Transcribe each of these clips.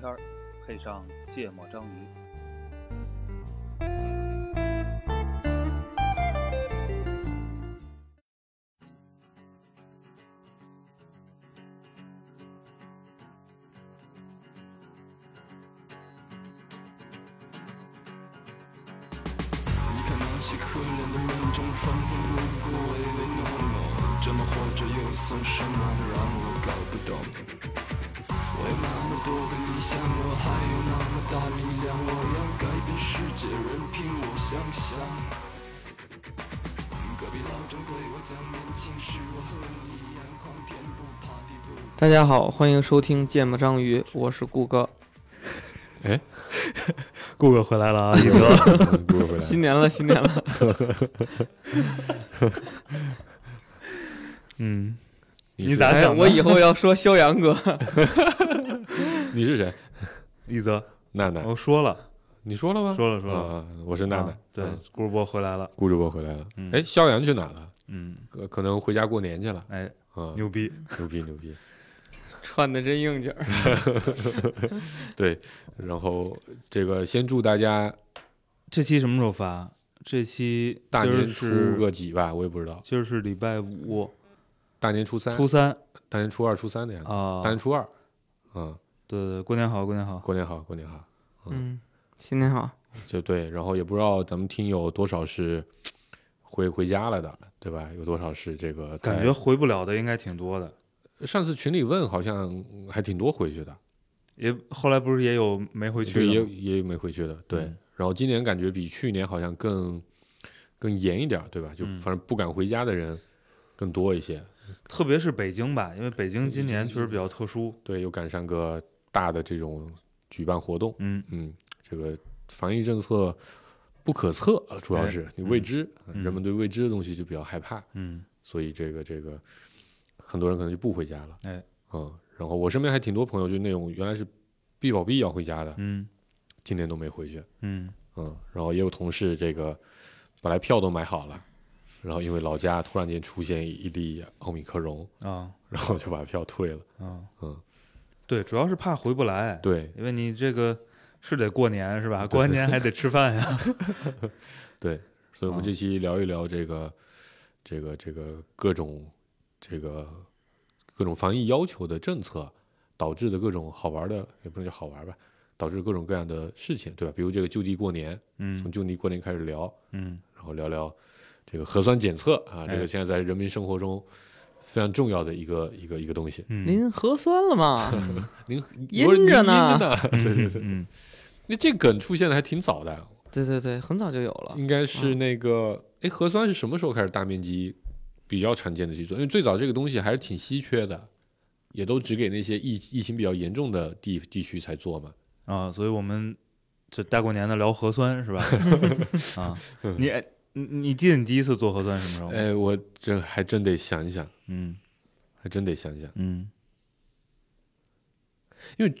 天儿，配上芥末章鱼。大家好，欢迎收听《芥末章鱼》，我是顾哥。哎顾哥回来了啊，宇哥。顾哥回来。新年了，新年了，嗯，你咋想的我以后要说肖阳哥。你是谁？一泽，娜娜，我说了，你说了吗？说了，说了。啊，我是娜娜啊。对嗯，顾主播回来了。顾主播回来了嗯。哎，肖阳去哪了？嗯，可可能回家过年去了。哎，啊，牛逼。牛逼牛逼。穿的真应景儿。对，然后这个先祝大家这期什么时候发？这期大年初个几吧，我也不知道。今儿是礼拜五，大年初三，初三大年初二、初三的样子。啊。大年初二，嗯，对对，过年好，过年好。过年好，过年好。嗯，新年好。就对，然后也不知道咱们听友多少是回回家了的，对吧？有多少是这个感觉回不了的应该挺多的，上次群里问，好像还挺多回去的，也后来不是也有没回去的，也？也有没回去的，对。嗯然后今年感觉比去年好像更更严一点，对吧？就嗯反正不敢回家的人更多一些，特别是北京吧，因为北京今年确实比较特殊。对，又赶上个大的这种举办活动，嗯，嗯，这个防疫政策不可测，呃主要哎是你未知，嗯人们对未知的东西就比较害怕，嗯，所以这个这个很多人可能就不回家了，哎，嗯，然后我身边还挺多朋友，就那种原来是必保必要回家的，嗯今年都没回去，嗯嗯，然后也有同事这个本来票都买好了，然后因为老家突然间出现一例奥密克戎，啊然后就把票退了。啊嗯，对，主要是怕回不来。对因为你这个是得过年是吧？过完年还得吃饭呀。对，所以我们啊这期聊一聊这个这个这个各种这个各种防疫要求的政策导致的各种好玩的，也不能叫好玩吧，导致各种各样的事情，对吧？比如这个就地过年，嗯从嗯就地过年开始聊，嗯，然后聊聊这个核酸检测啊，这哎个现在在人民生活中非常重要的一个一个一个东西。嗯您核酸了吗？您阴着呢对对对对，嗯那这梗出现的还挺早的，对对对，很早就有了。应该是那个，哎，核酸是什么时候开始大面积比较常见的去做？因为最早这个东西还是挺稀缺的，也都只给那些疫疫情比较严重的地地区才做嘛。啊，所以我们这大过年的聊核酸是吧？啊，你你记得你第一次做核酸什么时候？哎，我这还真得想一想，嗯还真得想一想，嗯因为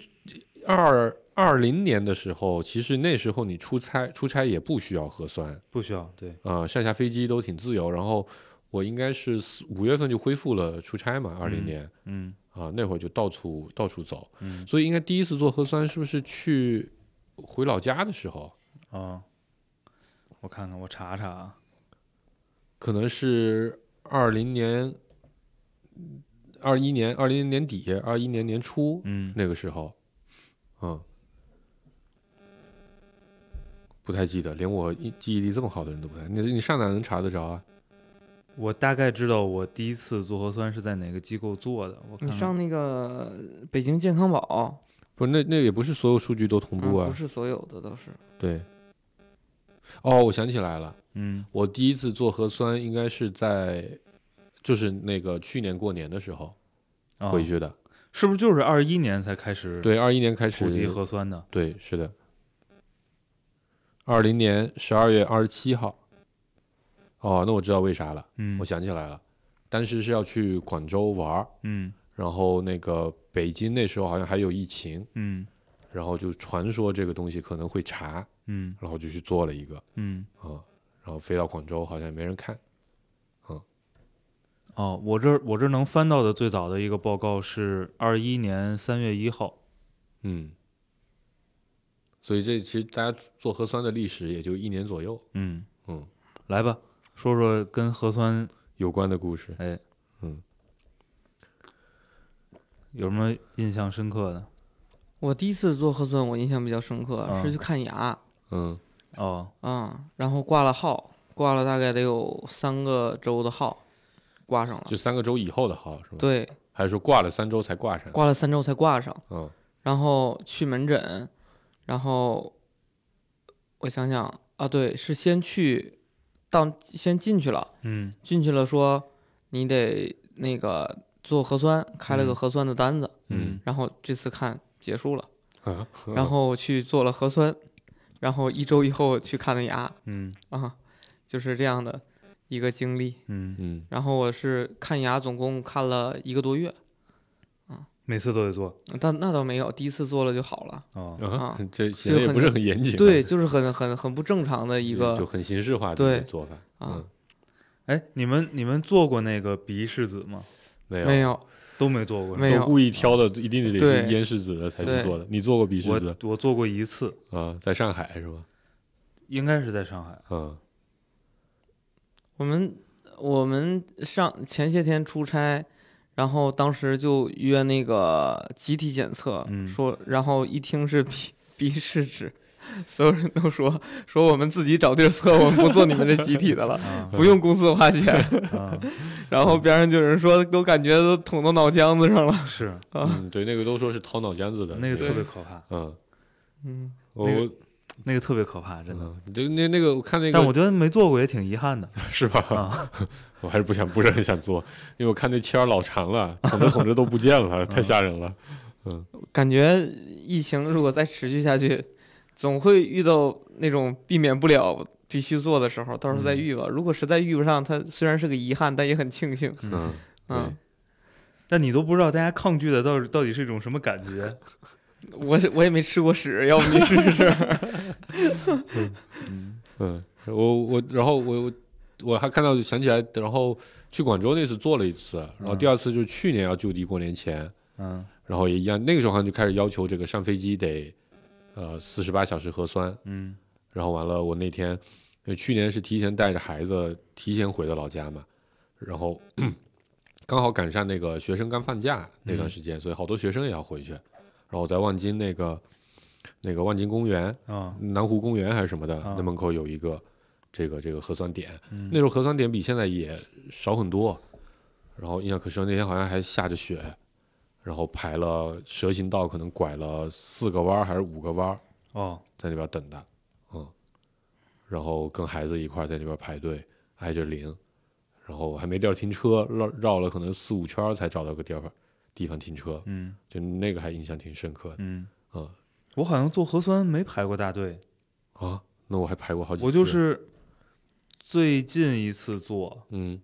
二二零年的时候，其实那时候你出差出差也不需要核酸不需要对啊、上下飞机都挺自由。然后我应该是四五月份就恢复了出差嘛，二零嗯年。嗯啊，那会儿就到处到处走，嗯所以应该第一次做核酸是不是去回老家的时候？啊，我看看我查查啊，可能是二零年、二一年、二零年底、二一年年初嗯那个时候，嗯，不太记得，连我记忆力这么好的人都不太。你你上哪能查得着啊？我大概知道我第一次做核酸是在哪个机构做的，我看看你上那个北京健康宝，不是，那那也不是所有数据都同步啊。嗯不是所有的都是。对。哦，我想起来了。嗯我第一次做核酸应该是在，就是那个去年过年的时候啊回去的。是不是就是二一年才开始对，二一年开始普及核酸的？对，是的。二零年十二月二十七号。哦，那我知道为啥了，嗯。我想起来了，当时是要去广州玩儿，嗯。然后那个北京那时候好像还有疫情，嗯。然后就传说这个东西可能会查，嗯。然后就去做了一个嗯。啊、然后飞到广州好像也没人看。哦，我这我这能翻到的最早的一个报告是二一年三月一号，嗯，所以这其实大家做核酸的历史也就一年左右嗯。嗯，来吧，说说跟核酸有关的故事。哎，嗯，有什么印象深刻的？我第一次做核酸，我印象比较深刻，啊是去看牙嗯哦，啊、然后挂了号，挂了大概得有三个周的号，挂上了。就三个周以后的号是吧？，对，还是说挂了三周才挂上？挂了三周才挂上，嗯然后去门诊，然后我想想啊，对，是先去到先进去了，嗯。进去了说你得那个做核酸，开了个嗯。核酸的单子，嗯。然后这次看结束了，啊，然后去做了核酸，然后一周以后去看的牙嗯。啊，就是这样的一个经历。嗯，嗯然后我是看牙，总共看了一个多月，每次都得做但那倒没有，第一次做了就好了。哦，啊啊，这显得也不是很严谨啊，对，就是很很很不正常的一个就很形式化的一个做法啊嗯，哎，你们你们做过那个鼻拭子吗？没有没有都没做过，没有都故意挑的，一定得是对咽拭子的才去做的。你做过鼻拭子我我做过一次，啊？在上海是吧？应该是在上海。嗯我们我们上前些天出差，然后当时就约那个集体检测，嗯说，然后一听是鼻鼻试纸，所有人都说说我们自己找地儿测，我们不做你们这集体的了，啊不用公司花钱。啊，然后边上就有人说，都感觉都捅到脑浆子上了 是啊。嗯，对，那个都说是掏脑浆子的，那个特别可怕，嗯，嗯，我那个那个特别可怕，真的。嗯，就那那个我看那个但我觉得没做过也挺遗憾的是吧？啊。我还是不想，不是很想做，因为我看那签儿老长了，捅着捅着都不见了，太吓人了。嗯感觉疫情如果再持续下去，总会遇到那种避免不了必须做的时候，到时候再嗯遇吧。如果实在遇不上，它虽然是个遗憾，但也很庆幸。嗯，嗯，但你都不知道大家抗拒的到底到底是一种什么感觉。我是我也没吃过屎，要不你试试？嗯嗯，我我然后我我我还看到想起来，然后去广州那次做了一次，然后第二次就是去年要就地过年前，嗯。然后也一样，那个时候好像就开始要求这个上飞机得呃四十八小时核酸，嗯。然后完了我那天，呃去年是提前带着孩子提前回的老家嘛，然后 刚好赶上那个学生刚放假那段时间，所以好多学生也要回去，然后我在望京那个那个望京公园啊南湖公园还是什么的，啊那门口有一个这个这个核酸点，嗯。那时候核酸点比现在也少很多，然后印象可深，那天好像还下着雪，然后排了蛇形道，可能拐了四个弯还是五个弯，哦。在那边等的，嗯，然后跟孩子一块在那边排队，挨着领，然后还没地儿停车，绕绕了可能四五圈才找到个地方地方停车，嗯。就那个还印象挺深刻的，嗯嗯。我好像做核酸没排过大队，啊，那我还排过好几次，我就是最近一次做嗯，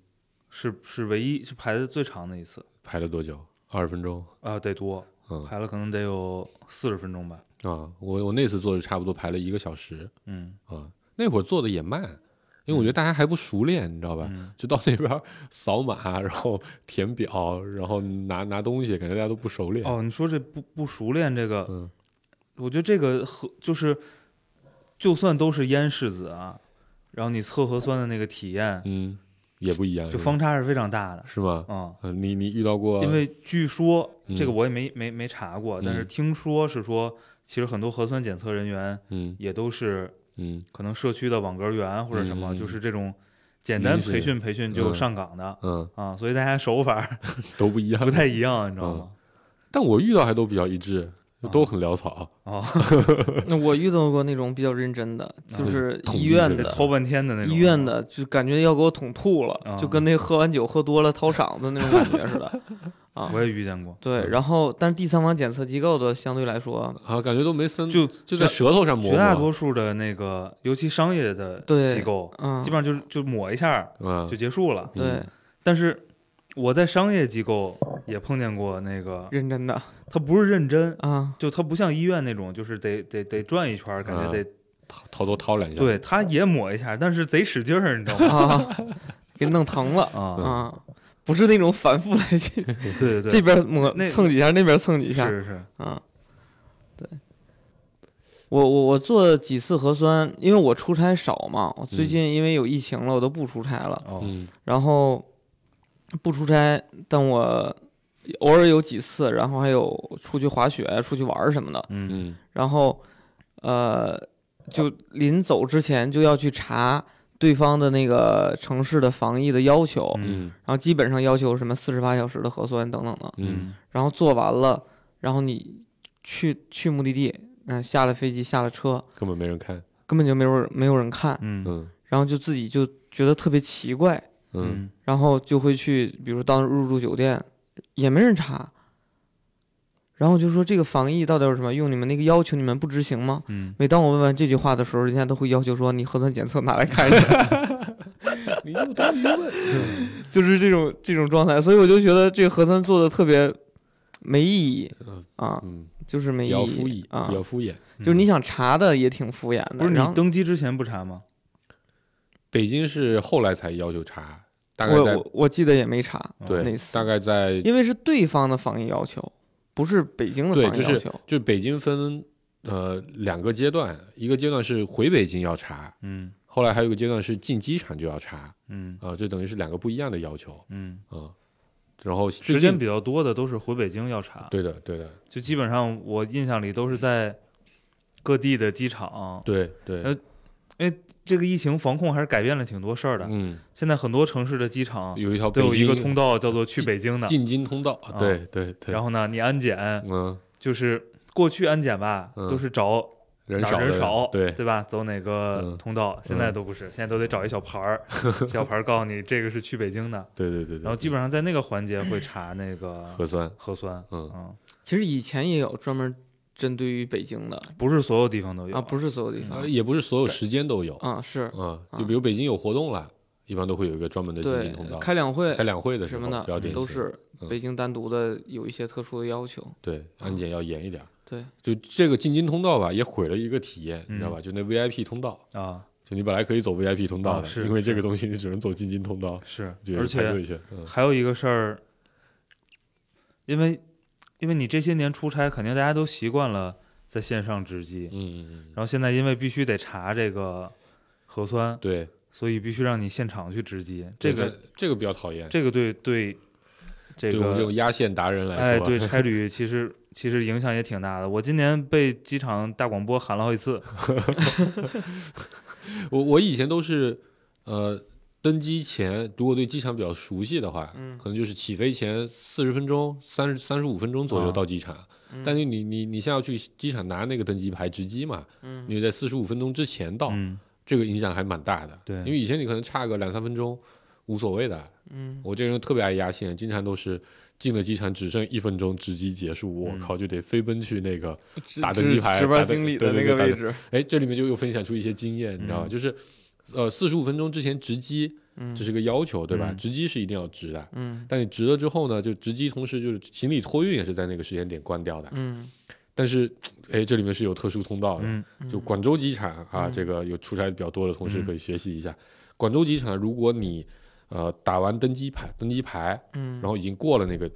是是唯一是排的最长的一次排了多久？二十分钟，啊，得多嗯排了可能得有四十分钟吧。啊，我我那次做的差不多排了一个小时嗯啊，那会儿做的也慢，因为我觉得大家还不熟练，你知道吧？嗯就到那边扫码，然后填表，然后拿拿东西，感觉大家都不熟练。哦，你说这不不熟练这个，嗯我觉得这个和就是，就算都是烟柿子啊，然后你测核酸的那个体验，嗯，也不一样，就方差是非常大的。是吗？嗯，嗯，你你遇到过？因为据说嗯。这个我也没没没查过，但是嗯听说是说，其实很多核酸检测人员嗯。也都是嗯。可能社区的网格员或者什么，嗯就是这种简单培训培训就嗯。上岗的。嗯。啊，所以大家手法 都不一样，不太一样，你知道吗？但我遇到还都比较一致，啊都很潦草。啊，那我遇到过那种比较认真的，就是医院的。掏半天的那种。医院的就感觉要给我捅吐了，啊就跟那喝完酒喝多了掏嗓子那种感觉似的。啊我，也遇见过，对，然后但是第三方检测机构的相对来说，啊，感觉都没伸，就就在舌头上抹绝大。多数的那个，尤其商业的机构，嗯，基本上就是就抹一下啊就，结束了。对但是我在商业机构也碰见过那个，认真的他不是认真，啊，就他不像医院那种，就是得得得转一圈，感觉啊得掏掏多掏两下。对，他也抹一下，但是贼使劲儿，你知道吗？啊，给弄疼了啊，啊，不是那种反复来去 对对对，这边抹那蹭几下，那边蹭几下是是，啊，对我我我做几次核酸，因为我出差少嘛，我最嗯近因为有疫情了，我都不出差了。哦，嗯然后不出差，但我偶尔有几次，然后还有出去滑雪、出去玩什么的。嗯嗯然后呃，就临走之前就要去查对方的那个城市的防疫的要求，嗯嗯然后基本上要求什么四十八小时的核酸等等的。嗯然后做完了，然后你去去目的地，那、下了飞机下了车，根本没人看，根本就没有没有人看，嗯嗯然后就自己就觉得特别奇怪，嗯然后就会去，比如到入住酒店，也没人查。然后就说这个防疫到底有什么用？你们那个要求你们不执行吗？嗯每当我问完这句话的时候，人家都会要求说你核酸检测拿来看一下，你又多疑问？就是这种这种状态。所以我就觉得这个核酸做的特别没意义嗯啊，嗯，就是没意比较敷衍，义啊比，较敷衍。就是你想查的也挺敷衍的。不是你登机之前不查吗？北京是后来才要求查，大概在我我我记得也没查，对那，次大概在因为是对方的防疫要求，不是北京的防疫要求。就北京分呃两个阶段，一个阶段是回北京要查，嗯后来还有一个阶段是进机场就要查嗯啊、就等于是两个不一样的要求嗯，啊、然后时间比较多的都是回北京要查，对的对的就基本上我印象里都是在各地的机场。对对呃这个疫情防控还是改变了挺多事儿的。嗯，现在很多城市的机场有一条都有一个通道叫做去北京的，进京通道，啊对对对，然后呢，你安检嗯就是过去安检吧，嗯都是找人少人少，对对吧？走哪个嗯通道？现在都不是，现在都得找一小牌儿，小牌儿告诉你这个是去北京的，对对对对，然后基本上在那个环节会查那个核酸核酸，嗯嗯，其实以前也有专门针对于北京的不是所有地方都有啊，不是所有地方呃也不是所有时间都有啊，是啊，啊就比如北京有活动了，一般都会有一个专门的进对京通道，开两会开两会的时候什么的都是嗯北京单独的有一些特殊的要求。对安检要严一点。对，就这个进京通道吧，也毁了一个体验，你知道嗯吧？就那 VIP 通道，啊，就你本来可以走 VIP 通道的，因为这个东西你只能走进京通道，是，而且还有一个事儿，因为因为你这些年出差，肯定大家都习惯了在线上值机，嗯嗯然后现在因为必须得查这个核酸嗯，，对，所以必须让你现场去值机，这个这个比较讨厌，这个对对这对我们这种个压线达人来哎说，对 差旅其实其实影响也挺大的。我今年被机场大广播喊了好几次，我我以前都是呃。登机前，如果对机场比较熟悉的话，嗯可能就是起飞前四十分钟、三十三十五分钟左右啊到机场。嗯但是你你你现在要去机场拿那个登机牌值机嘛，嗯你在四十五分钟之前到，嗯这个影响还蛮大的。对因为以前你可能差个两三分钟无所谓的。嗯我这个人特别爱压线，经常都是进了机场只剩一分钟值机结束，我嗯靠就得飞奔去那个。打登机牌值班经理的那个位置，哎，这里面就又分享出一些经验，你知道吧？嗯就是呃四十五分钟之前值机，嗯这是个要求，对吧？嗯值机是一定要值的。嗯但你值了之后呢，就值机同时就是行李托运也是在那个时间点关掉的。嗯但是，哎，这里面是有特殊通道的，嗯就广州机场啊，嗯这个有出差比较多的同事嗯可以学习一下。广州机场，如果你呃打完登机牌，登机牌，嗯，然后已经过了那个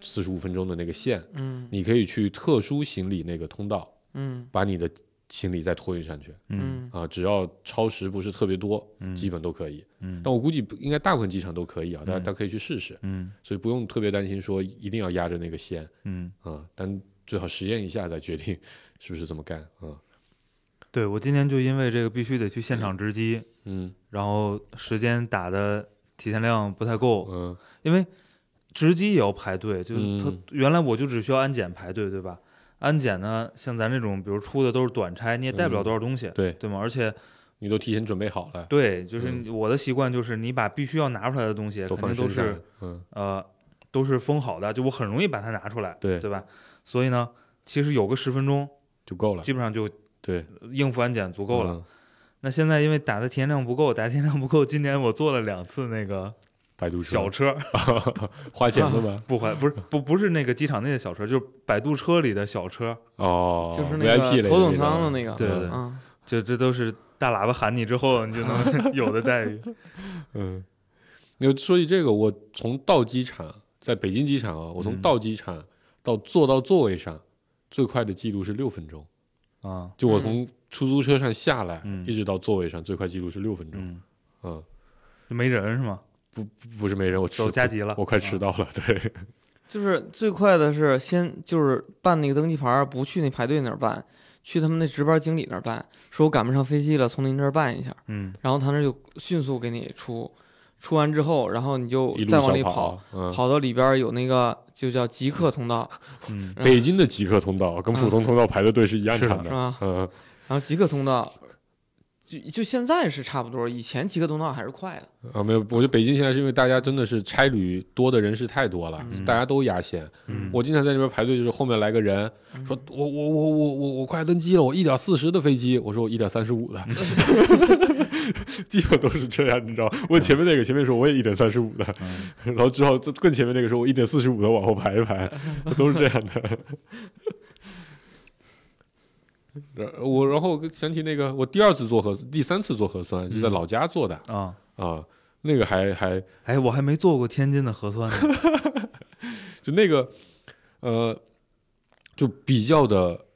四十五分钟的那个线，嗯你可以去特殊行李那个通道，嗯把你的行李再托运上去嗯。嗯。啊，只要超时不是特别多，嗯。基本都可以。嗯。但我估计应该大部分机场都可以啊，大家嗯。大家可以去试试，嗯。所以不用特别担心说一定要压着那个线嗯，啊，但最好实验一下再决定是不是这么干啊。对我今天就因为这个必须得去现场值机，嗯。然后时间打的提前量不太够，嗯。因为值机也要排队，就是它嗯原来我就只需要安检排队，对吧？安检呢，像咱这种比如出的都是短差，你也带不了嗯多少东西，对对吗？而且你都提前准备好了，对，就是嗯我的习惯就是你把必须要拿出来的东西，肯定都是，嗯，呃都是封好的，就我很容易把它拿出来，对对吧？所以呢，其实有个十分钟，就够了，基本上就对，应付安检足够了。嗯。那现在因为打的体验量不够，打的体验量不够，今年我做了两次那个百度车。小车，花钱的吗？不花不是不不是那个机场内的小车，就是摆渡车里的小车，哦，就是那个头等舱的那个，对对。对嗯。就这都是大喇叭喊你之后你就能 有的待遇。嗯，你说起这个，我从到机场，在北京机场啊，我从嗯到机场到坐到座位上，最快的记录是六分钟。啊，嗯就我从出租车上下来，嗯。一直到座位上，最快记录是六分钟。嗯，嗯，没人是吗？不不是没人，我走加急了，我快迟啊。到了。对，就是最快的是先就是办那个登记牌，不去那排队那儿办，去他们那值班经理那儿办，说我赶不上飞机了，从您这儿办一下，嗯然后他那就迅速给你出，出完之后，然后你就再往里跑，嗯，跑到里边有那个就叫极客通道，嗯嗯北京的极客通道跟普通通道排的队是一样是的长的。是吧？嗯，然后极客通道。就就现在是差不多，以前极客通道还是快的。啊，没有，我觉得北京现在是因为大家真的是差旅多的人士太多了，嗯大家都压线。嗯，我经常在那边排队，就是后面来个人嗯说，我我我我我我快登机了，我一点四十的飞机，我说我一点三十五的，基本都是这样，你知道？问前面那个，前面说我也一点三十五的，嗯 然后之后更前面那个说我一点四十五的往后排一排，都是这样的。呃我然后想起那个，我第二次做核，第三次做核酸就在嗯。老家做的。啊，啊，那个还还哎，我还没做过天津的核酸呢。就那个呃，就比较的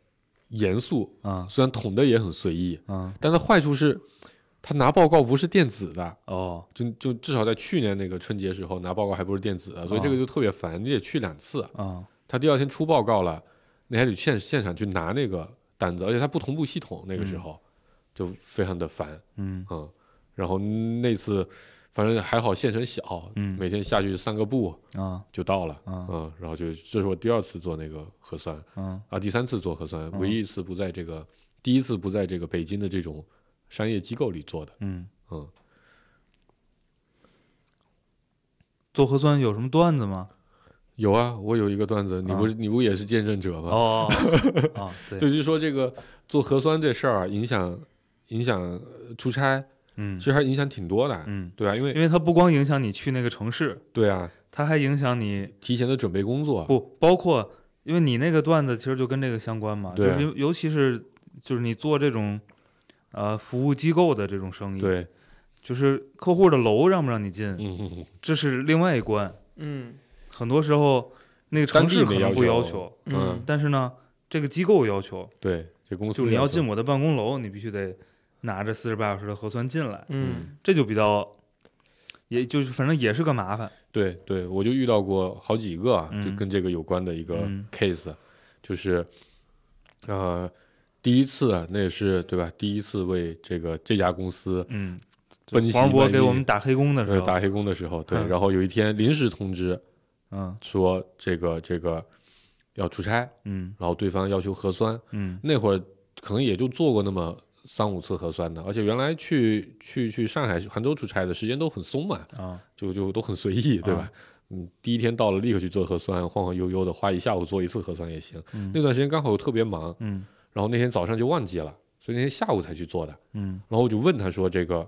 严肃，啊。虽然捅的也很随意，啊。但是坏处是，他拿报告不是电子的，哦。就就至少在去年那个春节时候拿报告还不是电子的，所以这个就特别烦，你得去两次。啊。他第二天出报告了，你还得现现场去拿那个单子，而且它不同步系统，那个时候、就非常的烦，嗯嗯。然后那次反正还好县城小，嗯每天下去散个步啊就到了，啊嗯。然后就这是我第二次做那个核酸啊啊，第三次做核酸，唯一一次不在这个，第一次不在这个北京的这种商业机构里做的，嗯，嗯。做核酸有什么段子吗？有啊，我有一个段子，你啊。不是、你不也是见证者吗？哦 啊，对，就是说这个做核酸这事儿啊，影响影响呃出差，嗯。其实还影响挺多的，嗯，对啊，因为因为它不光影响你去那个城市，对啊，它还影响你提前的准备工作，不包括，因为你那个段子其实就跟这个相关嘛，对啊。就是尤尤其是就是你做这种呃服务机构的这种生意，，对，就是客户的楼让不让你进，嗯 这是另外一关。嗯很多时候那个城市可能不要求要求，嗯。但是呢，这个机构要求，对，这公司就是你要进我的办公楼，你必须得拿着四十八小时的核酸进来，嗯。这就比较，也就是反正也是个麻烦。对对，我就遇到过好几个啊，就嗯跟这个有关的一个嗯。case，、就是呃，第一次啊，那也是对吧？第一次为这个这家公司嗯，奔袭黄世博给我们打黑工的时候，呃打黑工的时候，对，嗯。然后有一天临时通知嗯说这个这个要出差，嗯然后对方要求核酸，嗯那会儿可能也就做过那么三五次核酸的，而且原来去去去上海、杭州出差的时间都很松嘛，啊就就都很随意，对吧？啊嗯，第一天到了立刻去做核酸，晃晃悠悠的花一下午做一次核酸也行。嗯那段时间刚好又特别忙，嗯然后那天早上就忘记了，所以那天下午才去做的。嗯然后我就问他说：“这个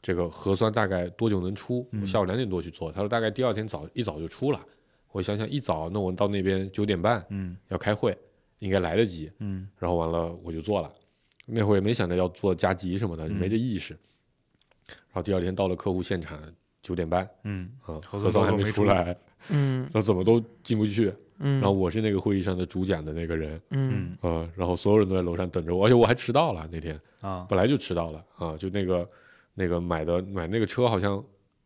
这个核酸大概多久能出？”嗯我下午两点多去做，他说大概第二天早一早就出了。我想想一早，那我到那边九点半嗯。要开会，应该来得及。嗯。然后完了我就做了，那会儿也没想着要做加急什么的，就没这意识。然后第二天到了客户现场，九点半嗯啊，核酸核酸还没出出来，嗯。那怎么都进不去。嗯，然后我是那个会议上的主讲的那个人，嗯嗯。啊，然后所有人都在楼上等着我，而且我还迟到了那天，啊。本来就迟到了啊，就那个那个买的买那个车好像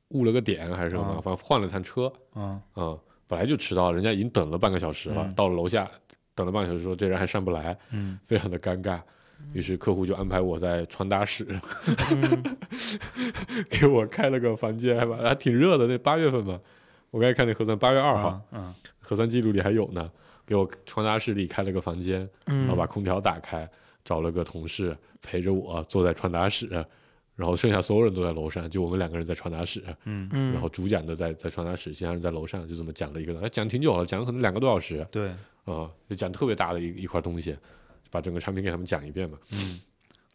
误了个点还是什么，啊反正换了趟车啊。啊，本来就迟到，人家已经等了半个小时了，嗯。到了楼下等了半个小时，说这人还上不来，嗯。非常的尴尬。于是客户就安排我在传达室嗯。给我开了个房间，还把还挺热的，那八月份嘛，我刚才看那核酸八月二号，啊啊。核酸记录里还有呢，给我传达室里开了个房间，嗯，然后把空调打开，找了个同事陪着我坐在传达室，然后剩下所有人都在楼上，就我们两个人在传达室，嗯嗯，然后主讲的在在传达室，其他人在楼上，就这么讲了一个，哎讲挺久了，讲了可能两个多小时对啊、就讲特别大的一一块东西，把整个产品给他们讲一遍嘛。嗯。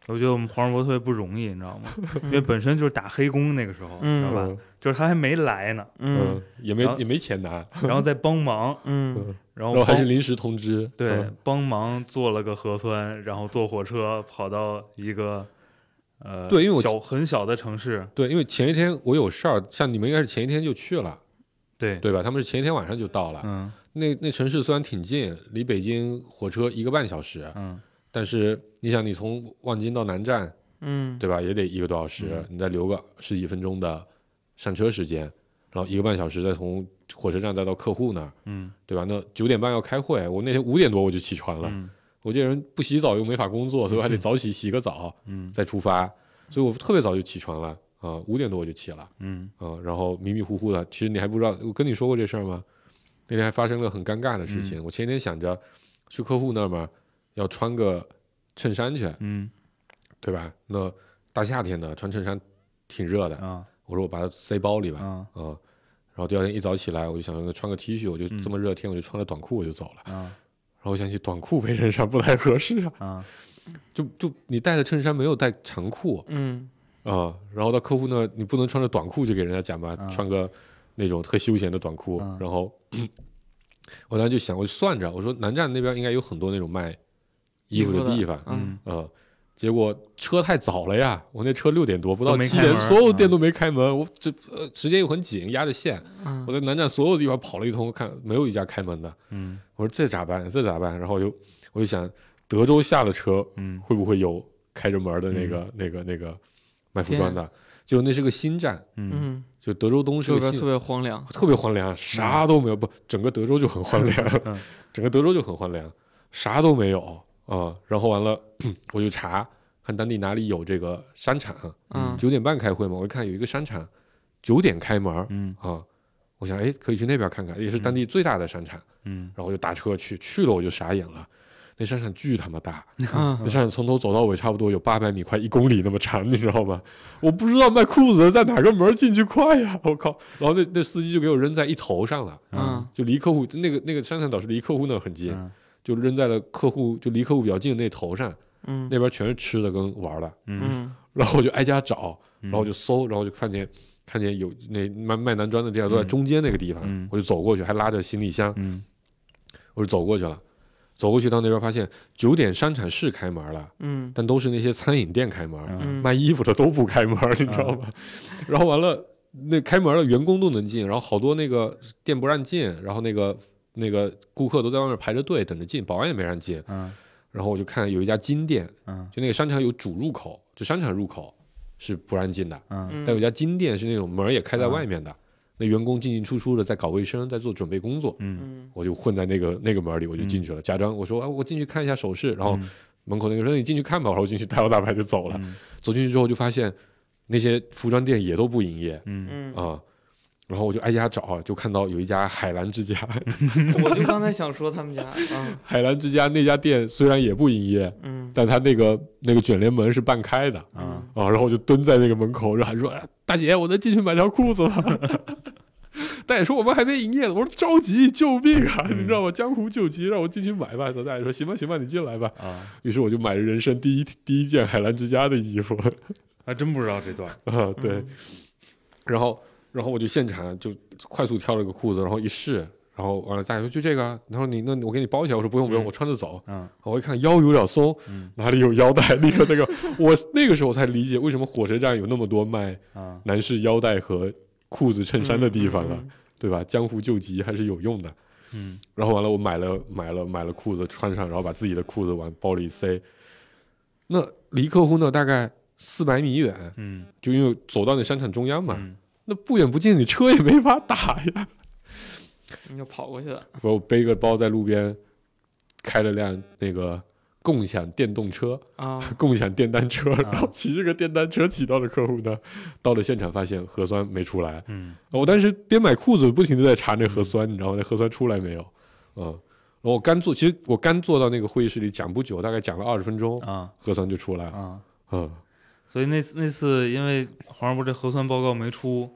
我觉得我们黄世博特别不容易，你知道吗？因为本身就是打黑工那个时候，嗯知道吧？就是他还没来呢，嗯也没也没钱拿，然后再帮忙，嗯然后然后还是临时通知，对嗯帮忙做了个核酸，然后坐火车跑到一个呃对因为我小很小的城市，对，因为前一天我有事儿，像你们应该是前一天就去了，对对吧？他们是前一天晚上就到了。嗯那那城市虽然挺近，离北京火车一个半小时，嗯但是你想，你从望京到南站，嗯，对吧？也得一个多小时，嗯你再留个十几分钟的上车时间，然后一个半小时再从火车站再到客户那儿，嗯对吧？那九点半要开会，我那天五点多我就起床了。嗯我这人不洗澡又没法工作，所以我还得 早起洗个澡嗯再出发，所以我特别早就起床了啊，五点多我就起了嗯啊，然后迷迷糊糊的。其实你还不知道，我跟你说过这事儿吗？那天还发生了很尴尬的事情。我前天想着去客户那儿嘛，要穿个衬衫去，嗯对吧？那大夏天的穿衬衫挺热的，啊我说我把它塞包里吧，啊啊，然后第二天一早起来，我就想着穿个 T 恤，我就嗯这么热天，我就穿了短裤我就走了。啊然后我想起短裤配衬衫不太合适啊，啊。就就你带的衬衫没有带长裤嗯。啊，然后到客户那，你不能穿着短裤去给人家讲吧，啊。穿个那种特休闲的短裤，嗯然后我当时就想，我就算着，我说南站那边应该有很多那种卖衣服的地方，嗯。呃，结果车太早了呀，我那车六点多不到七点，所有店都没开门，我这呃时间又很紧，压着线，嗯。我在南站所有地方跑了一通，看没有一家开门的，嗯。我说这咋办？这咋办？然后我就我就想，德州下了车嗯。会不会有开着门的那个、那个那个卖服装的？结果那是个新站，嗯。嗯，就德州东是个特别荒凉，特别荒凉，啥都没有，不，整个德州就很荒凉，嗯。整个德州就很荒凉，啥都没有啊、然后完了，我就查看当地哪里有这个商场，嗯九点半开会嘛，我一看有一个商场九点开门嗯啊、嗯我想哎可以去那边看看，也是当地最大的商场，嗯然后我就打车去，去了我就傻眼了。那商场巨他妈大，嗯那商场从头走到尾差不多有八百米，快一公里那么长，你知道吗？我不知道卖裤子的在哪个门进去快呀！我靠！然后那那司机就给我扔在一头上了，嗯就离客户那个那个商场倒是离客户那儿很近，嗯就扔在了客户就离客户比较近的那头上，嗯。那边全是吃的跟玩的。嗯。嗯。然后我就挨家找，嗯。然后就搜，然后就看见看见有那卖卖男装的地方都在嗯。中间那个地方，嗯。我就走过去，还拉着行李箱，嗯。我就走过去了。走过去到那边发现九点商场是开门了，嗯。但都是那些餐饮店开门，卖衣服的都不开门，你知道吗？然后完了，那开门的员工都能进，然后好多那个店不让进，然后那个那个顾客都在外面排着队等着进，保安也没让进。嗯。然后我就看有一家金店，嗯。就那个商场有主入口，就商场入口是不让进的，但有一家金店是那种门儿也开在外面的，那员工进进出出的在搞卫生，在做准备工作。嗯。嗯。我就混在那个那个门儿里，我就进去了，假装我说啊，我进去看一下首饰，然后嗯。门口那个人说你进去看吧，然后我进去大摇大摆就走了。嗯。走进去之后就发现那些服装店也都不营业嗯。嗯，啊、然后我就挨家找，就看到有一家海澜之家，我就刚才想说他们家，嗯海澜之家那家店虽然也不营业，嗯但他那个那个卷帘门是半开的啊啊，然后我就蹲在那个门口，然后还说、哎大姐，我能进去买条裤子吗？大姐说我们还没营业呢，我说着急，救命啊！嗯你知道吗？江湖救急，让我进去买吧。大姐说行吧，行吧，你进来吧。啊，于是我就买了人生第一第一件海澜之家的衣服还真不知道这段。啊，对，嗯然后然后我就现场就快速挑了个裤子，然后一试，然后完了大家说就这个啊，然后你那我给你包起来，我说不用不用，嗯我穿着走。嗯我一看腰有点松，嗯哪里有腰带，立 刻那个我那个时候才理解为什么火车站有那么多卖啊男士腰带和裤子、衬衫的地方啊，嗯对吧？江湖救急还是有用的。嗯然后完了，我买了买了买了裤子穿上，然后把自己的裤子往包里塞。那离客户那大概四百米远，嗯就因为走到那商场中央嘛，嗯那不远不近，你车也没法打呀。你就跑过去了，我背个包在路边，开了辆那个共享电动车，啊，共享电单车，然后骑这个电单车骑到了客户那，到了现场发现核酸没出来。嗯我当时边买裤子不停的在查那核酸，你知道吗？那核酸出来没有？嗯，然后我刚坐，其实我刚坐到那个会议室里讲不久，大概讲了二十分钟，啊核酸就出来了。啊，嗯所以那次那次因为黄世波这核酸报告没出，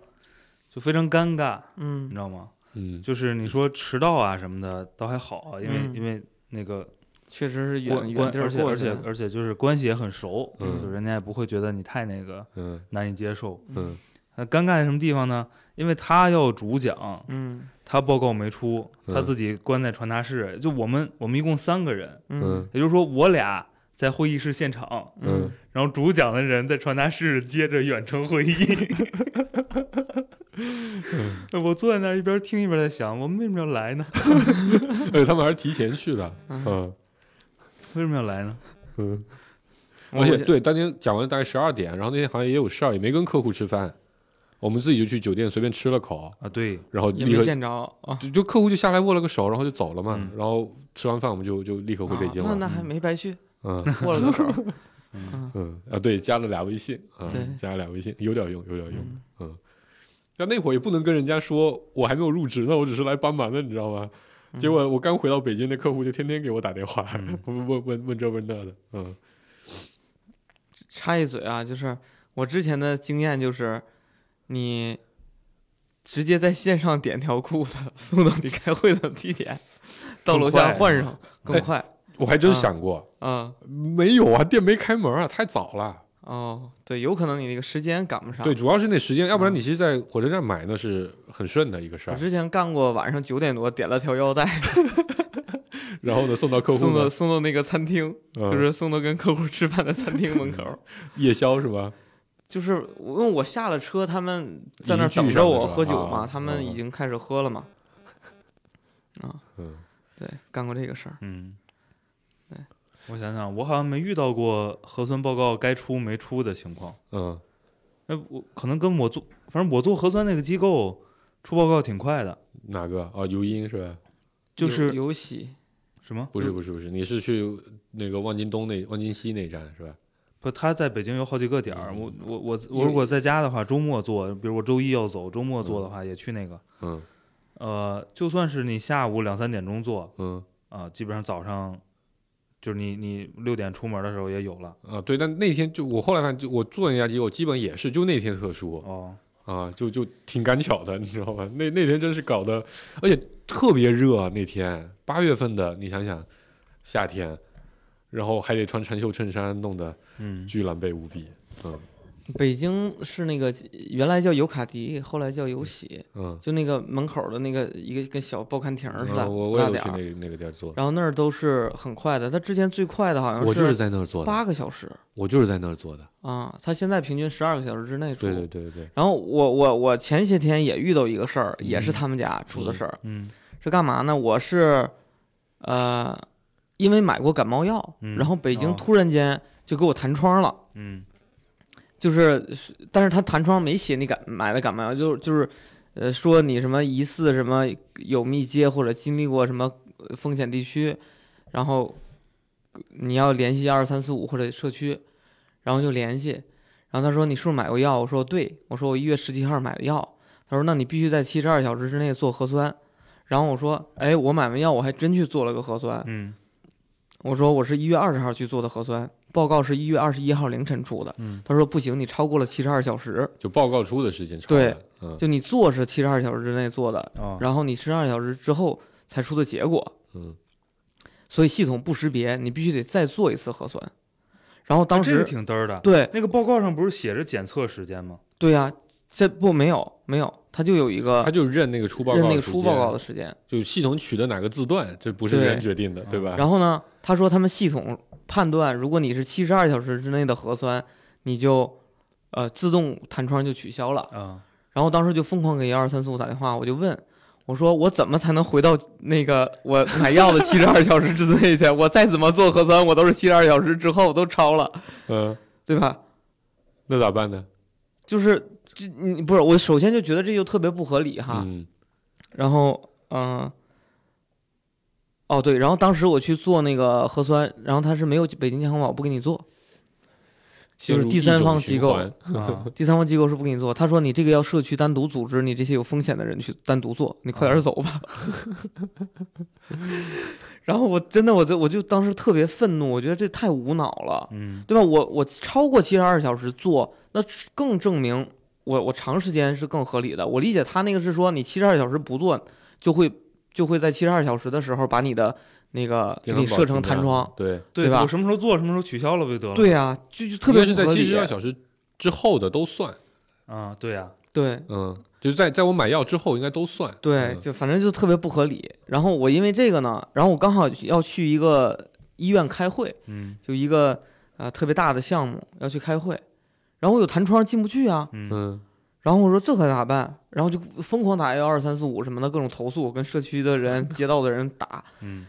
就非常尴尬，你嗯知道吗？嗯就是你说迟到啊什么的倒还好啊，因为、嗯因为那个确实是远远地，而且儿过，而且而且就是关系也很熟，嗯就人家也不会觉得你太那个嗯难以接受。嗯那尴尬在什么地方呢？因为他要主讲，嗯他报告没出，他嗯自己关在传达室。就我们我们一共三个人，嗯嗯也就是说我俩在会议室现场，嗯，然后主讲的人在传达室接着远程会议。我坐在那儿一边听一边在想，我们为什么要来呢？而且他们还是提前去的。嗯嗯 为什么要来呢？嗯，而且对，当天讲完大概十二点，然后那天好像也有事儿，也没跟客户吃饭，我们自己就去酒店随便吃了口，啊，对，然后立刻也没见着啊。就就客户就下来握了个手，然后就走了嘛，嗯然后吃完饭我们就就立刻回北京了，啊那那还没白去，嗯握了个手。嗯嗯啊对，加了俩微信啊对，加了俩微信，有点用，有点用，嗯嗯。但那会儿也不能跟人家说我还没有入职呢，我只是来帮忙的，你知道吗？嗯结果我刚回到北京，那客户就天天给我打电话，问问问这问那的，嗯插一嘴啊，就是我之前的经验就是，你直接在线上点条裤子送到你开会的地点，到楼下换上更快。我还真啊想过，嗯，没有啊，店没开门啊，太早了。哦，对，有可能你那个时间赶不上。对，，主要是那时间，要不然嗯你其实在火车站买那是很顺的一个事儿。我之前干过晚上九点多点了条腰带，然后呢，送到客户送到，送到那个餐厅，嗯就是送到跟客户吃饭的餐厅门口。夜宵是吧？就是因为我下了车，他们在那儿等着我喝酒嘛，啊他们已啊经开始喝了嘛。啊，嗯，对，干过这个事儿。嗯，对，我想想，我好像没遇到过核酸报告该出没出的情况。嗯，那我可能跟我做，反正我做核酸那个机构出报告挺快的，哪个？哦，尤因是吧？就是有有喜，什么？不是不是不是，你是去那个望京东那望京西那站是吧？不，他在北京有好几个点儿。我嗯我我我如果在家的话，周末做，比如我周一要走，周末做的话也去那个。嗯呃，就算是你下午两三点钟做嗯啊、基本上早上就是你你六点出门的时候也有了。啊，对，但那天就我后来发现，就我做那家机构，基本也是就那天特殊哦，啊，就就挺赶巧的，你知道吧？那那天真是搞的，而且特别热啊，那天八月份的，你想想，夏天，然后还得穿长袖衬衫，弄得嗯，巨狼狈无比。嗯北京是那个原来叫尤卡迪，后来叫尤喜，嗯，就那个门口的那个一个跟小报刊亭似的，啊我我也大点儿。有去那那个地儿做，然后那儿都是很快的，他之前最快的好像我就是在那儿做的，八个小时。我就是在那儿做的。啊，他现在平均十二个小时之内出。对对对对，然后我我我前些天也遇到一个事儿，也是嗯他们家出的事儿，嗯。是干嘛呢？我是呃，因为买过感冒药，嗯。然后北京哦。突然间就给我弹窗了。嗯就是，是但是他弹窗没写你感买的感冒药，就是就是，呃，说你什么疑似什么有密接或者经历过什么呃风险地区，然后你要联系二三四五或者社区，然后就联系，然后他说你是不是买过药？我说对，我说我一月十七号买的药，他说那你必须在七十二小时之内做核酸，然后我说哎，我买完药我还真去做了个核酸，嗯。我说我是一月二十号去做的核酸，报告是一月二十一号凌晨出的。嗯他说不行，你超过了七十二小时，就报告出的时间超对就你做是七十二小时之内做的，哦，然后你七十二小时之后才出的结果，嗯，所以系统不识别，你必须得再做一次核酸。然后当这个时挺嘚儿的。对那个报告上不是写着检测时间吗？对呀、这不没有没有，他就有一个他就认那个出报告，认那个出报告的，时间。就系统取的哪个字段，这不是人决定的，对吧？然后呢，他说他们系统判断，如果你是七十二小时之内的核酸，你就呃自动弹窗就取消了。嗯，然后当时就疯狂给幺二三四五打电话，我就问我说我怎么才能回到那个 我买药的七十二小时之内去？我再怎么做核酸，我都是七十二小时之后都超了，嗯，对吧？那咋办呢？就是这你不是我首先就觉得这就特别不合理哈。嗯然后嗯、哦对，然后当时我去做那个核酸，然后他是没有北京健康宝不给你做，就是第三方机构 第三方机构是不给你做。他说你这个要社区单独组织，你这些有风险的人去单独做，你快点走吧。然后我真的我就我就当时特别愤怒，我觉得这太无脑了，嗯对吧？我我超过七十二小时做，那更证明我我长时间是更合理的。我理解他那个是说你七十二小时不做，就会就会在七十二小时的时候把你的那个给你设成弹窗。对，对吧？我什么时候做，什么时候取消了不就得了？对呀、就就特别是在七。十二小时之后的都算，啊，对呀，对。嗯，就是在在我买药之后应该都算，对，嗯。就反正就特别不合理。然后我因为这个呢，然后我刚好要去一个医院开会，嗯。就一个啊、呃特别大的项目要去开会，然后我有弹窗进不去啊，嗯。嗯然后我说这可咋办？然后就疯狂打幺二三四五什么的各种投诉，跟社区的人、街道的人打，嗯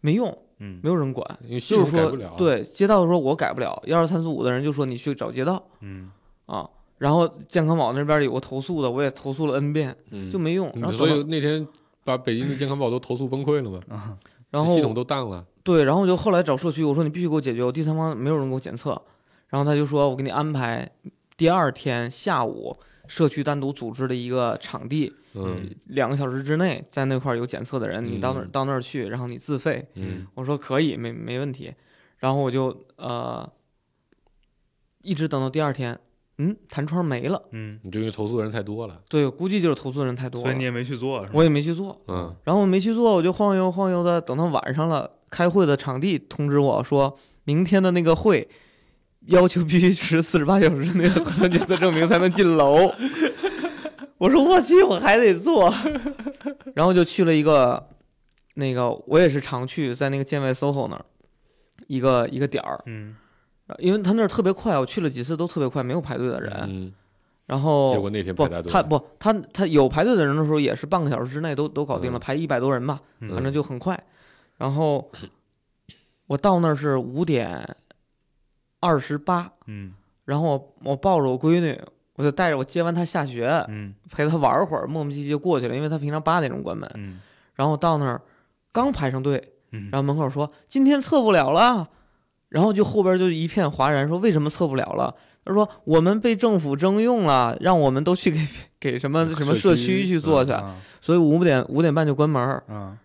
没用，嗯没有人管。因为就是说对街道说我改不了，幺二三四五的人就说你去找街道嗯啊。然后健康宝那边有个投诉的，我也投诉了 N 遍，嗯就没用。然后所以那天把北京的健康宝都投诉崩溃了嘛，然后系统都淡了，对，然后我就后来找社区，我说你必须给我解决，我第三方没有人给我检测。然后他就说我给你安排第二天下午社区单独组织的一个场地，嗯两个小时之内在那块儿有检测的人，你到那儿嗯到那儿去，然后你自费。嗯我说可以，没没问题。然后我就呃一直等到第二天，嗯，弹窗没了。嗯，你就因为投诉的人太多了，对，估计就是投诉人太多了，所以你也没去做是吧？我也没去做。嗯然后我没去做，我就晃悠晃悠的，等到晚上了，开会的场地通知我说，明天的那个会要求必须持四十八小时内的核酸检测证明才能进楼。我说我去，我还得做，然后就去了一个那个我也是常去，在那个建外 SOHO 那儿一个一个点儿，嗯因为他那儿特别快，我去了几次都特别快，没有排队的人。嗯，然后结果那天不排大，队，他不他他有排队的人的时候，也是半个小时之内都都搞定了，嗯排一百多人吧。嗯反正就很快。然后我到那儿是五点二十八，嗯然后我我抱着我闺女，我就带着我接完她下学，嗯陪她玩会儿，磨磨唧唧就过去了，因为她平常八点钟关门。嗯然后到那儿刚排上队，嗯，然后门口说今天测不了了，然后就后边就一片哗然，说为什么测不了了？他说我们被政府征用了，让我们都去给给什么什么社社区区去做去，啊所以五点五点半就关门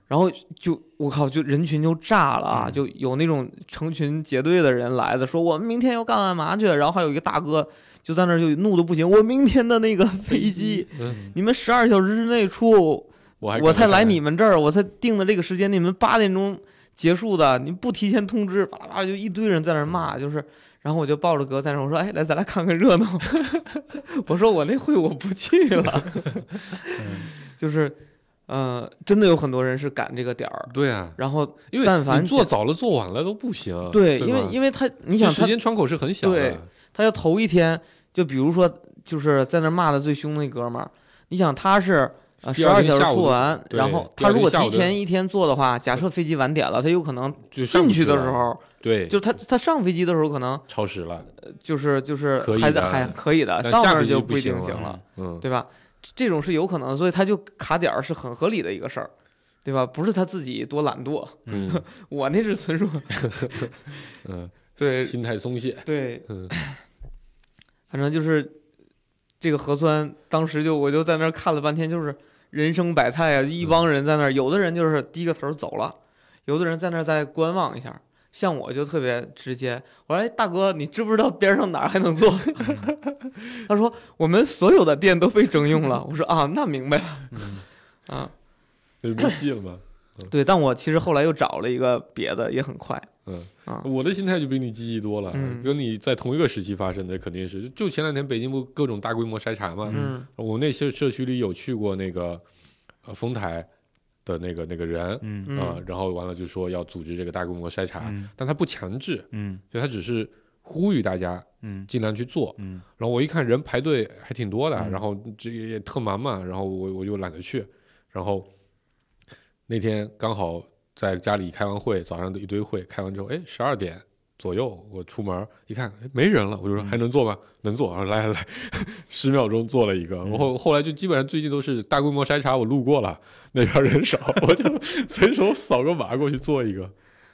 然后就我靠，就人群就炸了啊！嗯就有那种成群结队的人来的，说我们明天要干干嘛去？然后还有一个大哥就在那儿就怒的不行，我明天的那个飞机，嗯，你们十二小时之内出，我还我才来你们这儿，我才定的这个时间，你们八点钟结束的，你不提前通知，巴拉巴拉就一堆人在那骂，就是。然后我就抱着哥在那，我说：“哎，来，咱来看看热闹。”我说：“我那会我不去了。”就是，呃，真的有很多人是赶这个点儿，对啊，然后因为但凡做早了做晚了都不行，对，对因为因为他，你你想他时间窗口是很小的对的，他要头一天，就比如说就是在那骂的最凶那哥们儿，你想他是呃第十二小时做完，然后他如果提前一天做的话，假设飞机晚点了，他有可能进去的时，候，对，就他他上飞机的时候可能超时了，就是就是还还可以的，到那儿就不行了定行了，嗯，对吧？这种是有可能，所以他就卡点儿是很合理的一个事儿，对吧？不是他自己多懒惰，嗯我那是纯属 嗯，对心态松懈，对，嗯反正就是这个核酸，当时就我就在那儿看了半天，就是人生百态啊，一帮人在那儿，有的人就是低个头走了，有的人在那儿再观望一下。像我就特别直接，我说：“哎，大哥，你知不知道边上哪儿还能坐？” 他说：“我们所有的店都被征用了。”我说：“啊，那明白了。” 啊，那就没戏了嘛。对，但我其实后来又找了一个别的，也很快。嗯。啊，我的心态就比你积极多了，嗯。跟你在同一个时期发生的肯定是，就前两天北京不各种大规模筛查嘛，嗯。我那些社区里有去过那个呃丰台的那个那个人嗯。啊、嗯然后完了就说要组织这个大规模筛查，嗯。但他不强制，嗯。就他只是呼吁大家嗯。尽量去做。嗯。然后我一看人排队还挺多的，嗯。然后这也特忙嘛，然后我我就懒得去。然后那天刚好在家里开完会，早上的一堆会开完之后，哎，十二点左右我出门一看，哎，没人了，我就说嗯。还能做吗？能做，我说来来来，十秒钟做了一个。然后后来就基本上最近都是大规模筛查，我路过了那边人少，我就 随手扫个码过去做一个。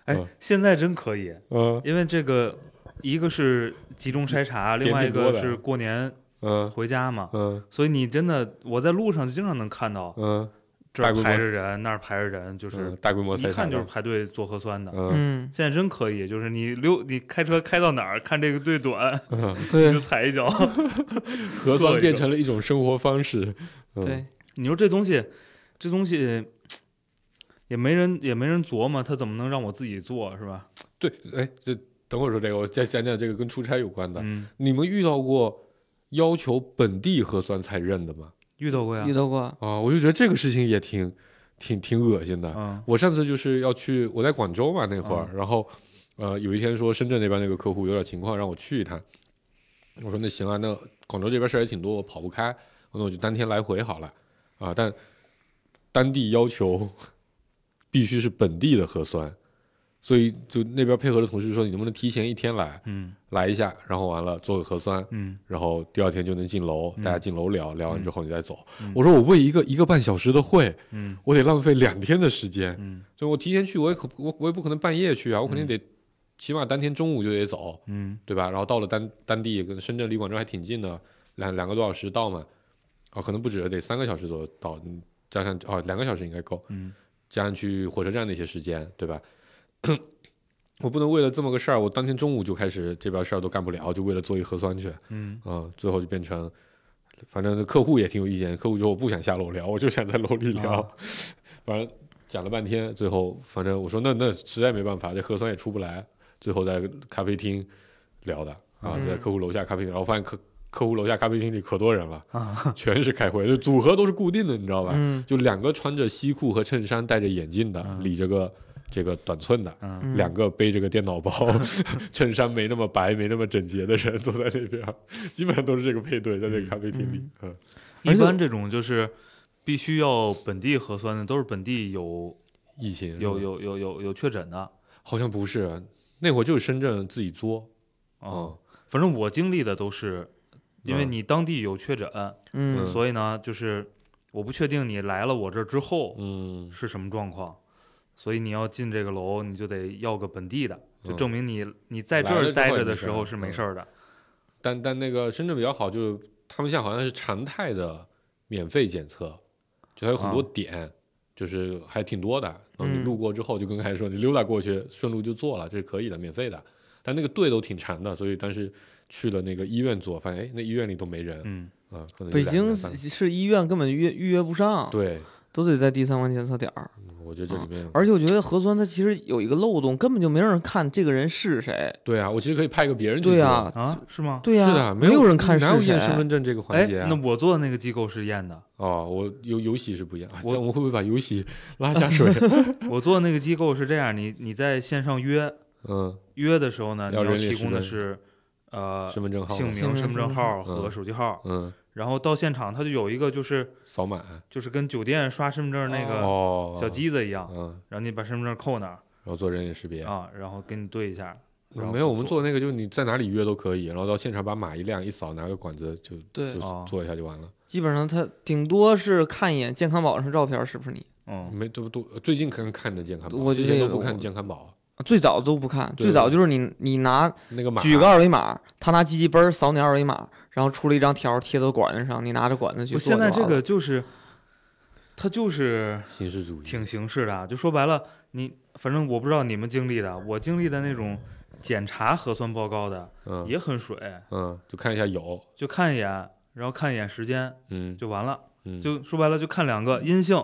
哎嗯，现在真可以，嗯。因为这个一个是集中筛查，另外一个是过年嗯。回家嘛，嗯。所以你真的我在路上就经常能看到嗯，这儿排着人，那儿排着人，就是嗯大规模一看就是，排队做核酸的。嗯嗯，现在真可以，就是你溜你开车开到哪儿，看这个队短，嗯，你对就踩一脚。核酸变成了一种生活方式。嗯对，你说这东西，这东西也没人也没人琢磨，他怎么能让我自己做，是吧？对，哎，这等会儿说这个，我再讲讲这个跟出差有关的。嗯，你们遇到过要求本地核酸才认的吗？遇到过呀遇。到过，啊，我就觉得这个事情也挺挺挺恶心的。嗯我上次就是要去，我在广州嘛那会儿，嗯然后呃有一天说深圳那边那个客户有点情况让我去一趟，我说那行啊，那广州这边事儿也挺多，我跑不开，那我就当天来回好了啊。但当地要求 必须是本地的核酸，所以就那边配合的同事说，你能不能提前一天来嗯。来一下，然后完了做个核酸，嗯。然后第二天就能进楼，嗯。大家进楼聊，聊完之后你再走。嗯。我说我为一个一个半小时的会，嗯。我得浪费两天的时间，嗯。所以我提前去，我也可我我也不可能半夜去啊，我肯定得起码当天中午就得走，嗯。对吧？然后到了当当地跟深圳离广州还挺近的，两两个多小时到嘛，啊，可能不止，得三个小时左右到，嗯加上哦两个小时应该够，嗯。加上去火车站那些时间，对吧？我不能为了这么个事儿，我当天中午就开始这边事儿都干不了，就为了做一核酸去，嗯。啊、最后就变成，反正客户也挺有意见，客户说我不想下楼聊，我就想在楼里聊，啊。反正讲了半天，最后反正我说那那实在没办法，这核酸也出不来，最后在咖啡厅聊的。啊，嗯。在客户楼下咖啡厅，然后发现客客户楼下咖啡厅里可多人了，啊。全是开会，就组合都是固定的，你知道吧？嗯。就两个穿着西裤和衬衫、戴着眼镜的，嗯。理着个这个短寸的，两个背着个电脑包，衬衫没那么白、没那么整洁的人坐在那边，基本上都是这个配对，在这个咖啡厅里。嗯，一般这种就是必须要本地核酸的，都是本地有疫情。有有有有有确诊的。好像不是，那会儿就是深圳自己作。哦，反正我经历的都是，因为嗯。你当地有确诊，嗯。所以呢，就是我不确定你来了我这儿之后嗯，是什么状况，所以你要进这个楼，你就得要个本地的，就嗯。证明你你在这儿待着的时候是没嗯。事儿的。但但那个深圳比较好，就是他们现在好像是常态的免费检测，就它有很多啊。点，就是还挺多的。然后你嗯路过之后，就跟开始说，你溜达过去，顺路就做了，这是可以的，免费的。但那个队都挺长的，所以当时去了那个医院做，发现哎，那医院里都没人。嗯，啊，可能北京是医院根本预约预约不上，对，都得在第三方检测点儿。嗯我觉得这里面，而且我觉得核酸它其实有一个漏洞，根本就没有人看这个人是谁。对啊，我其实可以派个别人去对呀，啊，是吗？对呀，是的，没有人看是哪有验身。份证这个环哎节啊？，那我做的那个机构是验的，哦，我游游戏是不一样，啊、我我会不会把游戏 拉下水？我做的那个机构是这样，你你在线上约 嗯，约的时候呢，你要要提供的是呃身份证号，姓名、身份证号和手机号，嗯，然后到现场他就有一个就是扫码就是跟酒店刷身份证那个哦，小机子一样，嗯，然后你把身份证扣那儿然后做人脸识别。啊，然后给你对一下。没有，我们做做那个就是你在哪里约都可以，然后到现场把码一亮，一扫，拿个管子就对就，哦做一下就完了。基本上他顶多是看一眼健康宝上照片是不是你，嗯没这不都最近可能看的健康宝，我觉之得也有前都不看健康宝，最早都不看，最早就是你你拿那个码举个二维码，他拿机器嘣儿扫你二维码，然后出了一张条贴到管子上，你拿着管子去我做。现在这个就是，它就是形式主义，挺形式的啊，就说白了，你反正我不知道你们经历的，我经历的那种检查核酸报告的嗯也很水，嗯，就看一下有，就看一眼，然后看一眼时间嗯，就完了，嗯就。说白了就看两个阴性，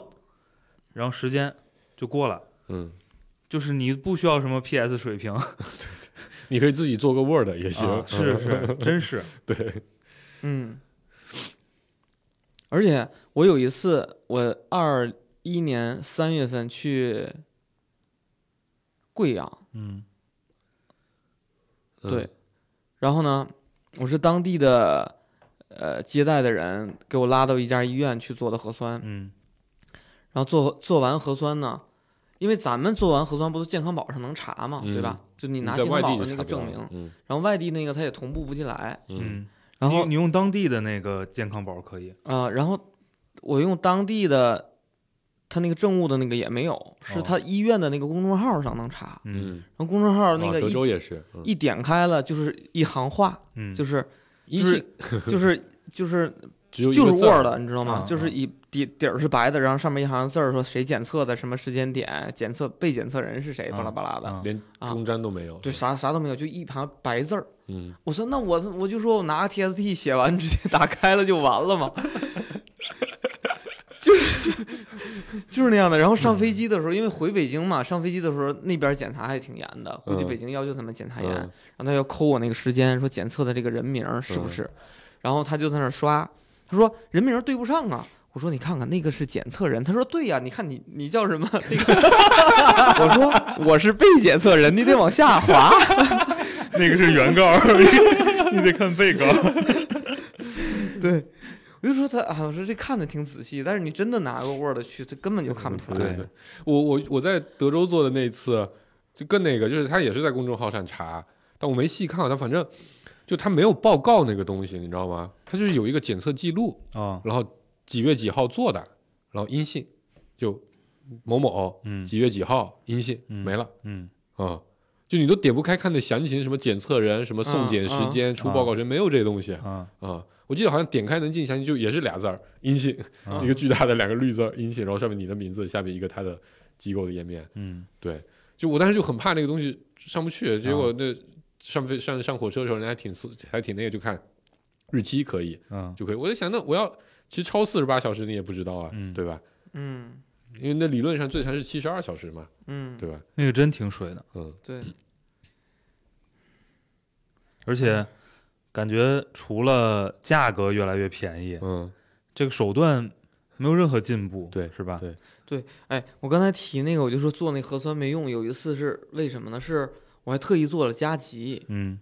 然后时间就过了，嗯，就是你不需要什么 PS 水平。对你可以自己做个 Word 也行，啊，是是，真是，对，嗯，而且我有一次，我二一年三月份去贵阳，嗯。嗯对，然后呢，我是当地的呃接待的人给我拉到一家医院去做的核酸，嗯。然后做做完核酸呢，因为咱们做完核酸不都健康宝上能查嘛，对吧？就你拿健康宝的那个证明，嗯。然后外地那个他也同步不进来，嗯嗯，然后你你用当地的那个健康宝可以，啊、然后我用当地的他那个政务的那个也没有，是哦他医院的那个公众号上能查，嗯嗯，然后公众号那个一、州也是，嗯一点开了就是一行话，嗯，就是一就是就是就是 只有就是个字儿 Word，你知道吗？啊就是一底底儿是白的，然后上面一行字儿说谁检测的什么时间点，检测被检测人是谁，巴拉巴拉的，啊连啊公章都没有，对啥啥都没有，就一行白字儿。嗯，我说那我我就说我拿个 TST 写完直接打开了就完了嘛，就是就是那样的。然后上飞机的时候，因为回北京嘛，上飞机的时候那边检查还挺严的，估计嗯北京要求他们检查严，嗯然后他要抠我那个时间，说检测的这个人名是不是，然后他就在那刷，他说人名对不上啊。我说你看看那个是检测人，他说对呀、你看你你叫什么那个？我说我是被检测人，你得往下滑。那个是原告，你得看被告。对，我就说他啊，我说这看的挺仔细，但是你真的拿个 Word 去，他根本就看不出来。对对对，我我我在德州做的那次，就更那个，就是他也是在公众号上查，但我没细看，但反正就他没有报告那个东西，你知道吗？他就是有一个检测记录，哦，然后几月几号做的，然后阴性，就某某嗯几月几号阴性，嗯没了嗯啊。就你都点不开看的详情，什么检测人、什么送检时间、出报告时间，没有这些东西啊啊。我记得好像点开能进详情，就也是俩字儿阴性，啊 一个巨大的两个绿字儿阴性，然后上面你的名字，下面一个他的机构的页面。嗯对，就我当时就很怕那个东西上不去，结啊果那上飞上上火车的时候，人还挺还挺那个，就看日期可以嗯就可以。我就想，那我要其实超四十八小时你也不知道啊，嗯对吧？嗯因为那理论上最长是七十二小时嘛，嗯，对吧？那个真挺水的，嗯，对，而且感觉除了价格越来越便宜，嗯，这个手段没有任何进步，对是吧？对对哎，我刚才提那个，我就说做那核酸没用。有一次是为什么呢？是我还特意做了加急，嗯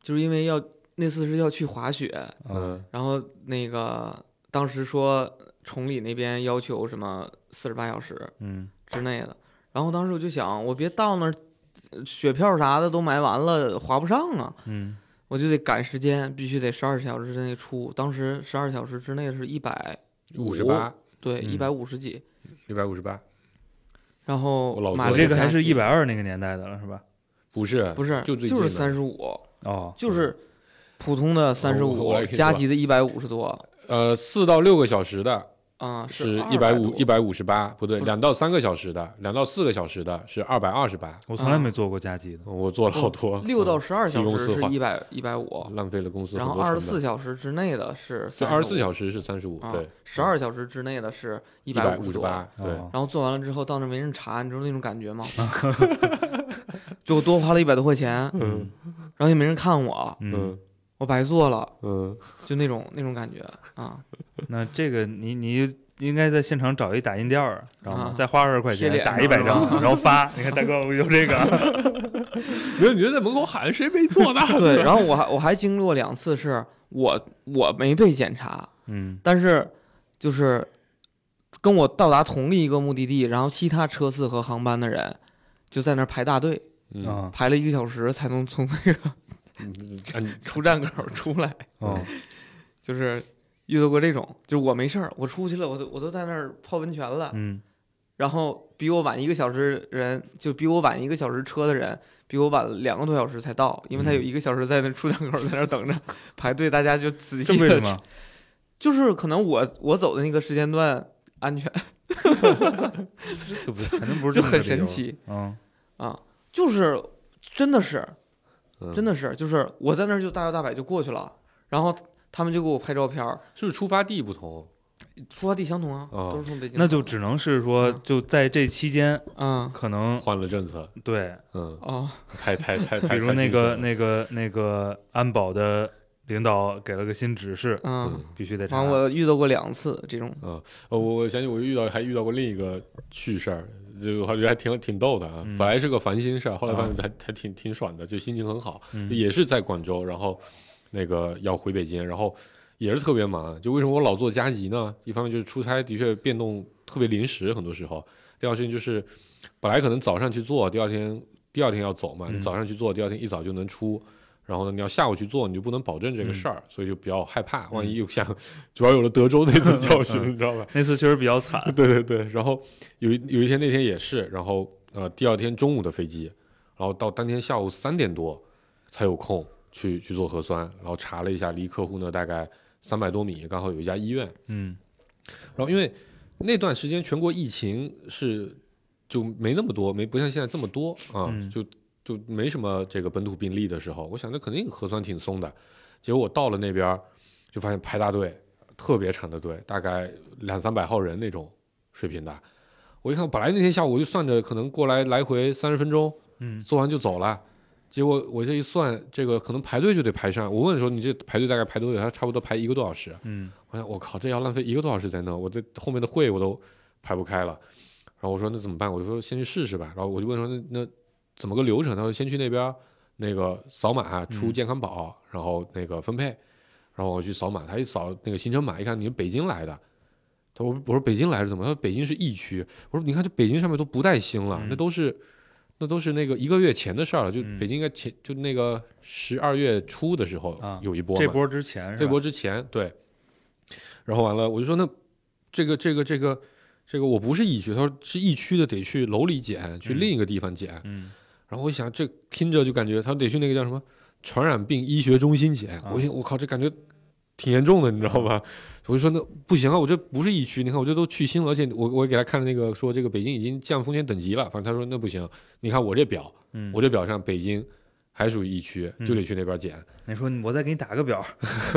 就是因为要那次是要去滑雪，嗯然后那个当时说崇礼那边要求什么四十八小时嗯。之内的，然后当时我就想，我别到那儿呃雪票啥的都买完了，划不上啊，嗯。我就得赶时间，必须得十二小时之内出。当时十二小时之内是一百五十八，对，嗯。一百五十几，一百五十八，然后我老买了这个还是一百二那个年代的了，是吧？不是不是就最就是三十五，哦，就是普通的三十五加急的一百五十多。呃四到六个小时的啊，是一百五一百五十八，不对，两到三个小时的，两到四个小时的是二百二十八。我从来没做过加急的，我做了好多，六到嗯十二小时是一百一百五，浪费了公司然后。二十四小时之内的是就二十四时小时是三十五，啊对，，十二小时之内的是一一百五十八，对，哦然后做完了之后到那儿没人查，你知道那种感觉吗？就我多花了一百多块钱，嗯然后也没人看我，嗯，我白做了，嗯，就那种那种感觉啊。那这个你你应该在现场找一打印店儿，知道吗啊？再花二十块钱打一百张，然后发。你看大哥，我有这个。没有，你就在门口喊谁没做呢？对，然后我还我还经历过两次，是我我没被检查，嗯但是就是跟我到达同一个目的地，然后其他车次和航班的人就在那儿排大队，嗯，啊排了一个小时才能从那个出站口出来，哦就是遇到过这种，就是我没事儿，我出去了，我都我都在那儿泡温泉了，嗯然后比我晚一个小时人，就比我晚一个小时车的人，比我晚两个多小时才到，因为他有一个小时在那出站口在那儿等着 排队，大家就仔细的？就是可能我我走的那个时间段安全，这不是肯定不是就很。神奇嗯啊，就是真的是嗯真的是，就是我在那儿就大摇大摆就过去了，然后他们就给我拍照片儿，是不是出发地不同？出发地相同啊，哦都是从北京。那就只能是说，嗯就在这期间，嗯可能换了政策，对，嗯，哦，太太太太，比如太那个那个那个安保的领导给了个新指示，嗯，必须得查。完我遇到过两次这种，呃，我我想起我遇到还遇到过另一个趣事儿，就我觉得还挺挺逗的啊。嗯本来是个烦心事儿，后来发现啊还还挺挺爽的，就心情很好。嗯也是在广州，然后那个要回北京，然后也是特别忙。就为什么我老做加急呢？一方面就是出差的确变动特别临时，很多时候；第二事情就是本来可能早上去做，第二天第二天要走嘛，嗯你早上去做，第二天一早就能出。然后呢，你要下午去做，你就不能保证这个事儿，所以就比较害怕，万一又像，主要有了德州那次教训，嗯 你知道吧？那次确实比较惨。对对对，然后有一有一天那天也是，然后呃第二天中午的飞机，然后到当天下午三点多才有空去去做核酸，然后查了一下，离客户呢大概三百多米，刚好有一家医院，嗯然后因为那段时间全国疫情是就没那么多，没不像现在这么多啊，嗯就就没什么这个本土病例的时候，我想着肯定核酸挺松的，结果我到了那边就发现排大队，特别长的队，大概两三百号人那种水平的。我一看，本来那天下午我就算着可能过来来回三十分钟，嗯做完就走了。结果我这一算，这个可能排队就得排上。我问说你这排队大概排多久？他差不多排一个多小时。嗯我想我靠，这要浪费一个多小时在那，我这后面的会我都排不开了。然后我说那怎么办？我就说先去试试吧。然后我就问说那那怎么个流程？他说先去那边那个扫码出嗯健康宝，然后那个分配。然后我去扫码，他一扫那个行程码，一看你是北京来的。他说我说北京来是怎么？他说北京是疫区。我说你看这北京上面都不带星了，嗯那都是那都是那个一个月前的事儿了，就嗯。北京应该前就那个十二月初的时候啊有一波嘛，这波之前这波之前对，然后完了我就说那这个这个这个这个我不是疫区，他说是疫区的得去楼里检，去嗯。另一个地方检，嗯。然后我一想这听着就感觉他得去那个叫什么传染病医学中心检，啊。我我靠这感觉挺严重的，你知道吧？我就说那不行啊，我这不是疫区，你看我这都去新了，而且我我给他看了那个说这个北京已经降风险等级了，反正他说那不行，你看我这表，嗯，我这表上北京还属于疫区，就嗯得去那边检。你说我再给你打个表，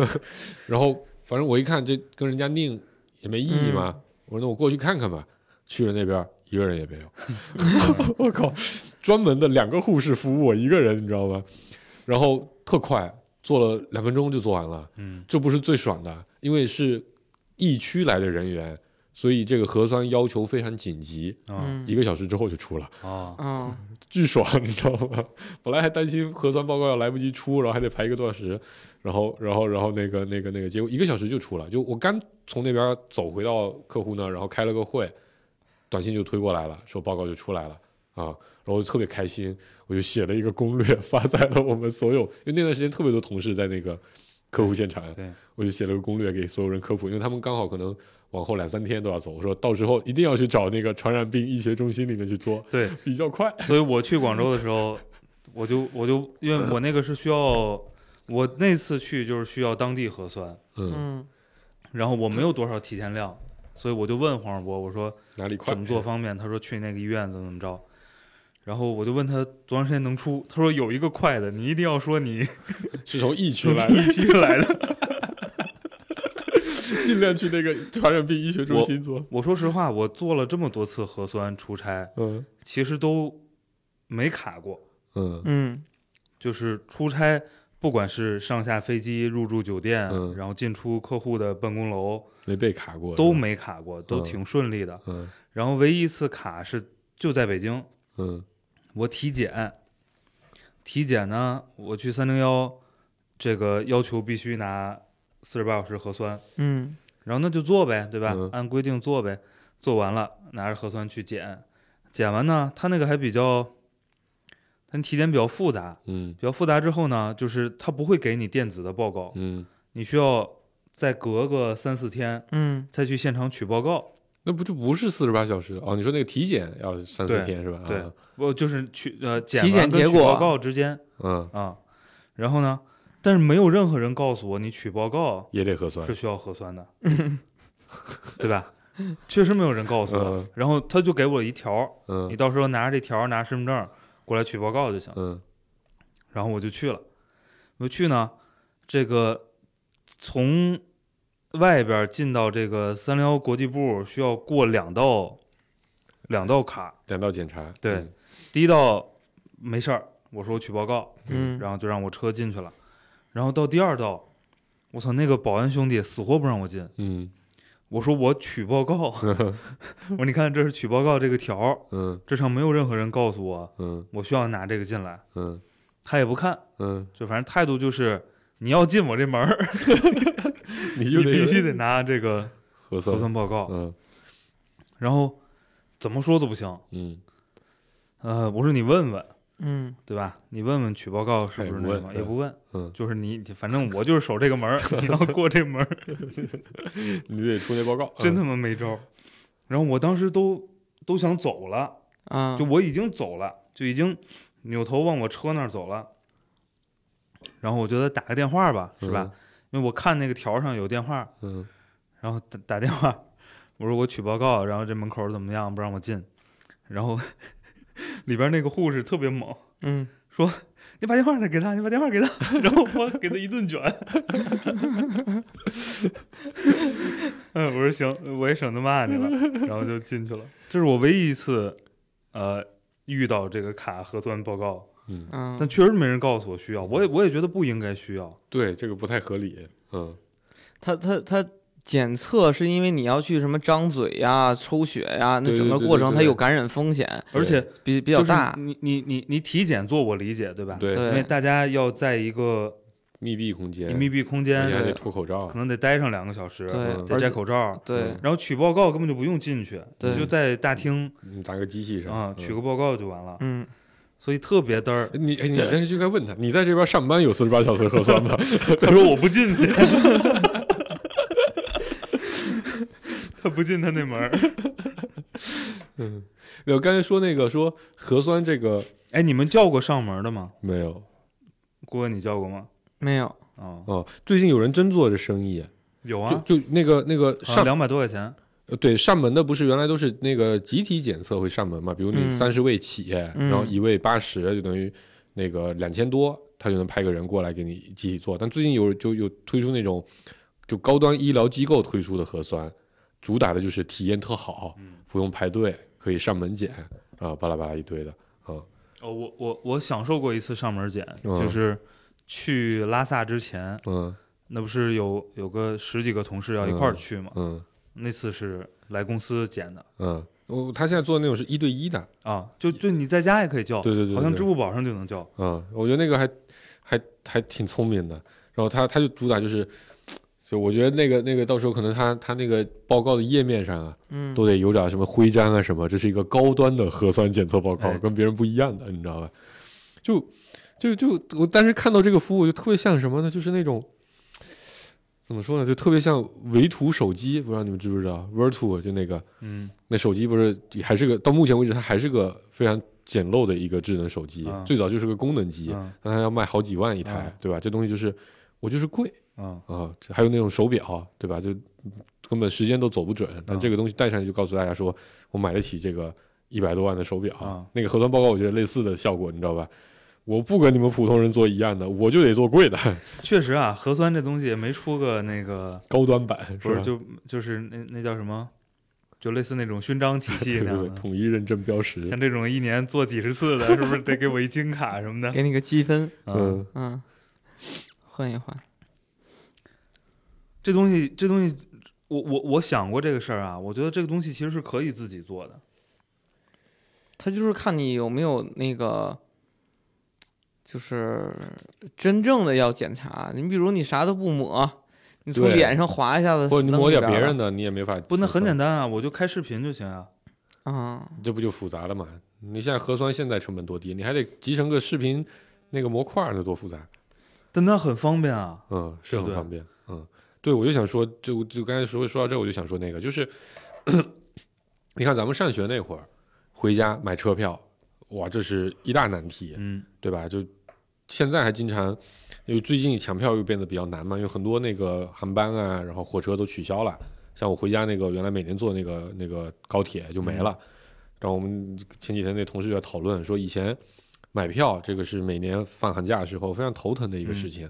然后反正我一看这跟人家拧也没意义嘛，我说那我过去看看吧。去了那边一个人也没有 我靠，专门的两个护士服务我一个人，你知道吗？然后特快，做了两分钟就做完了。嗯这不是最爽的，因为是疫区来的人员，所以这个核酸要求非常紧急，啊嗯一个小时之后就出了。啊嗯巨爽，你知道吗？本来还担心核酸报告要来不及出，然后还得排一个多小时，然后，然后，然后那个、那个、那个，结果一个小时就出了。就我刚从那边走回到客户那儿，然后开了个会，短信就推过来了，说报告就出来了啊，然后我就特别开心，我就写了一个攻略发在了我们所有，因为那段时间特别多同事在那个客户现场，对，我就写了个攻略给所有人科普，因为他们刚好可能往后两三天都要走，我说到时候一定要去找那个传染病医学中心里面去做，对，比较快。所以我去广州的时候，我就我就因为我那个是需要，我那次去就是需要当地核酸，嗯，嗯然后我没有多少提前量，所以我就问黄世博，我说哪里快？怎么做方便？他说去那个医院怎么怎么着。然后我就问他多长时间能出，他说有一个快的，你一定要说你 是从疫区来的，疫区来的。尽量去那个传染病医学中心做。我说实话，我做了这么多次核酸出差，嗯其实都没卡过。嗯嗯就是出差，不管是上下飞机、入住酒店，嗯然后进出客户的办公楼，没被卡过，都。没卡过，都嗯挺顺利的。嗯然后唯一一次卡是就在北京，嗯我体检，体检呢，我去三零幺，这个要求必须拿四十八小时核酸，嗯。然后那就做呗，对吧？嗯。按规定做呗，做完了拿着核酸去检，检完呢，他那个还比较，他体检比较复杂，嗯。比较复杂之后呢，就是他不会给你电子的报告，嗯，你需要再隔个三四天嗯。再去现场取报告。那不就不是四十八小时哦？你说那个体检要三四天是吧？对啊我就是取呃检体检完跟结果取报告之间嗯，啊，然后呢，但是没有任何人告诉我你取报告也得核酸是。需要核酸的，对吧？确实没有人告诉我嗯，然后他就给我一条儿，你嗯到时候拿着这条拿身份证过来取报告就行。嗯然后我就去了，我去呢，这个从外边进到这个三零幺国际部需要过两道两道卡，两道检查。对嗯。第一道没事儿，我说我取报告，嗯。然后就让我车进去了，然后到第二道，我操，那个保安兄弟死活不让我进，嗯。我说我取报告，我说你看这是取报告这个条，嗯。这上没有任何人告诉我嗯。我需要拿这个进来，嗯。他也不看，嗯，就反正态度就是你要进我这门儿。你你就必须得拿这个核核酸。报告，嗯然后怎么说都不行。嗯呃，我说你问问，嗯对吧？你问问取报告是不是那个也不问嗯，就是你，反正我就是守这个门儿，你要过这门儿，你得出那报告。真他嗯妈没招儿。然后我当时都都想走了，啊，就我已经走了，就已经扭头往我车那儿走了。然后我觉得打个电话吧，是吧？？因为我看那个条上有电话，嗯然后打打电话，我说我取报告，然后这门口怎么样，不让我进，然后 里边那个护士特别猛，嗯说你把电话给他，你把电话给他，然后我给他一顿卷。嗯，我说行，我也省得骂你了，然后就进去了。这是我唯一一次，呃，遇到这个卡核酸报告，嗯，嗯，但确实没人告诉我需要，我也我也觉得不应该需要。对，这个不太合理。嗯他他他检测是因为你要去什么张嘴呀、抽血呀，那整个过程它有感染风险，而且比比比较大。你你你你体检做我理解，对吧？对，因为大家要在一个密闭空间，密闭空间且还得对脱口罩可。能得待上两个小时，得而且摘口罩，对嗯然后取报告根本就不用进去，对你就在大厅你打个机器上啊嗯取个报告就完了。嗯所以特别嘚儿。你哎你但是就该问他，你在这边上班有四十八小时核酸吗？他说我不进去，他不进他那门儿。嗯，我刚才说那个说核酸这个哎，你们叫过上门的吗？没有郭哥，你叫过吗？没有，哦，哦，最近有人真做这生意，有啊，就就那个那个上两百多块钱。呃对上门的不是原来都是那个集体检测会上门嘛？比如你嗯三十位起，嗯然后一位八十，就等于那个两千多，他就能派个人过来给你集体做。但最近有就有推出那种就高端医疗机构推出的核酸，主打的就是体验特好，嗯不用排队，可以上门检啊，巴拉巴拉一堆的啊。哦，我我我享受过一次上门检，嗯就是去拉萨之前，嗯那不是有有个十几个同事要一块儿去嘛？嗯那次是来公司检的嗯，我他现在做的那种是一对一的，啊，就就你在家也可以叫，对对对对好像支付宝上就能叫。嗯，我觉得那个还还还挺聪明的。然后他他就主打就是，就我觉得那个那个到时候可能他他那个报告的页面上啊，嗯，都得有点什么徽章啊什么，这是一个高端的核酸检测报告，哎跟别人不一样的，你知道吧？就就就我当时看到这个服务，就特别像什么呢？就是那种。怎么说呢？就特别像维图手机，不知道你们知不知道？Virtu 就那个嗯那手机不是还是个到目前为止它还是个非常简陋的一个智能手机，嗯最早就是个功能机，嗯但它要卖好几万一台，嗯对吧？这东西就是我就是贵嗯啊，这还有那种手表，对吧？就根本时间都走不准，但嗯这个东西戴上去就告诉大家说我买得起这个一百多万的手表。嗯那个核酸报告我觉得类似的效果，你知道吧？我不跟你们普通人做一样的，我就得做贵的 确实啊，核酸这东西也没出个那个，高端版，吧？不是就就是那那叫什么，就类似那种勋章体系对对。统一认证标识。像这种一年做几十次的，是不是得给我一金卡什么的？给你个积分，嗯，嗯，换一换，这东西，这东西，我我我想过这个事儿啊，我觉得这个东西其实是可以自己做的。他就是看你有没有那个，就是真正的要检查。你比如你啥都不抹，你从脸上划一下子，或者你抹点别人的，你也没法。不，那很简单啊，我就开视频就行啊。啊，这不就复杂了嘛？你现在核酸现在成本多低，你还得集成个视频那个模块，那多复杂。但那很方便啊。嗯，是很方便。嗯，对，我就想说，就就刚才说说到这，我就想说那个，就是 你看咱们上学那会儿，回家买车票，哇，这是一大难题，嗯对吧？就现在还经常，因为最近抢票又变得比较难嘛，因为很多那个航班啊，然后火车都取消了。像我回家那个原来每年坐那个那个高铁就没了。然后我们前几天那同事就在讨论说，以前买票这个是每年放寒假的时候非常头疼的一个事情。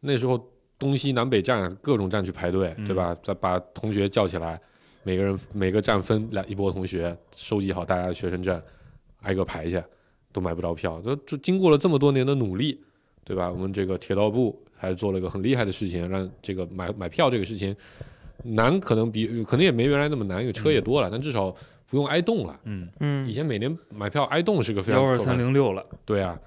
那时候东西南北站各种站去排队，对吧？再把同学叫起来，每个人每个站分两一波同学，收集好大家的学生证，挨个排去，都买不着票。这就经过了这么多年的努力，对吧？我们这个铁道部还做了一个很厉害的事情，让这个买买票这个事情难，可能比可能也没原来那么难，因为车也多了，但至少不用挨冻了。嗯，嗯以，前每年买票挨冻是个非常幺二三零六了。对啊，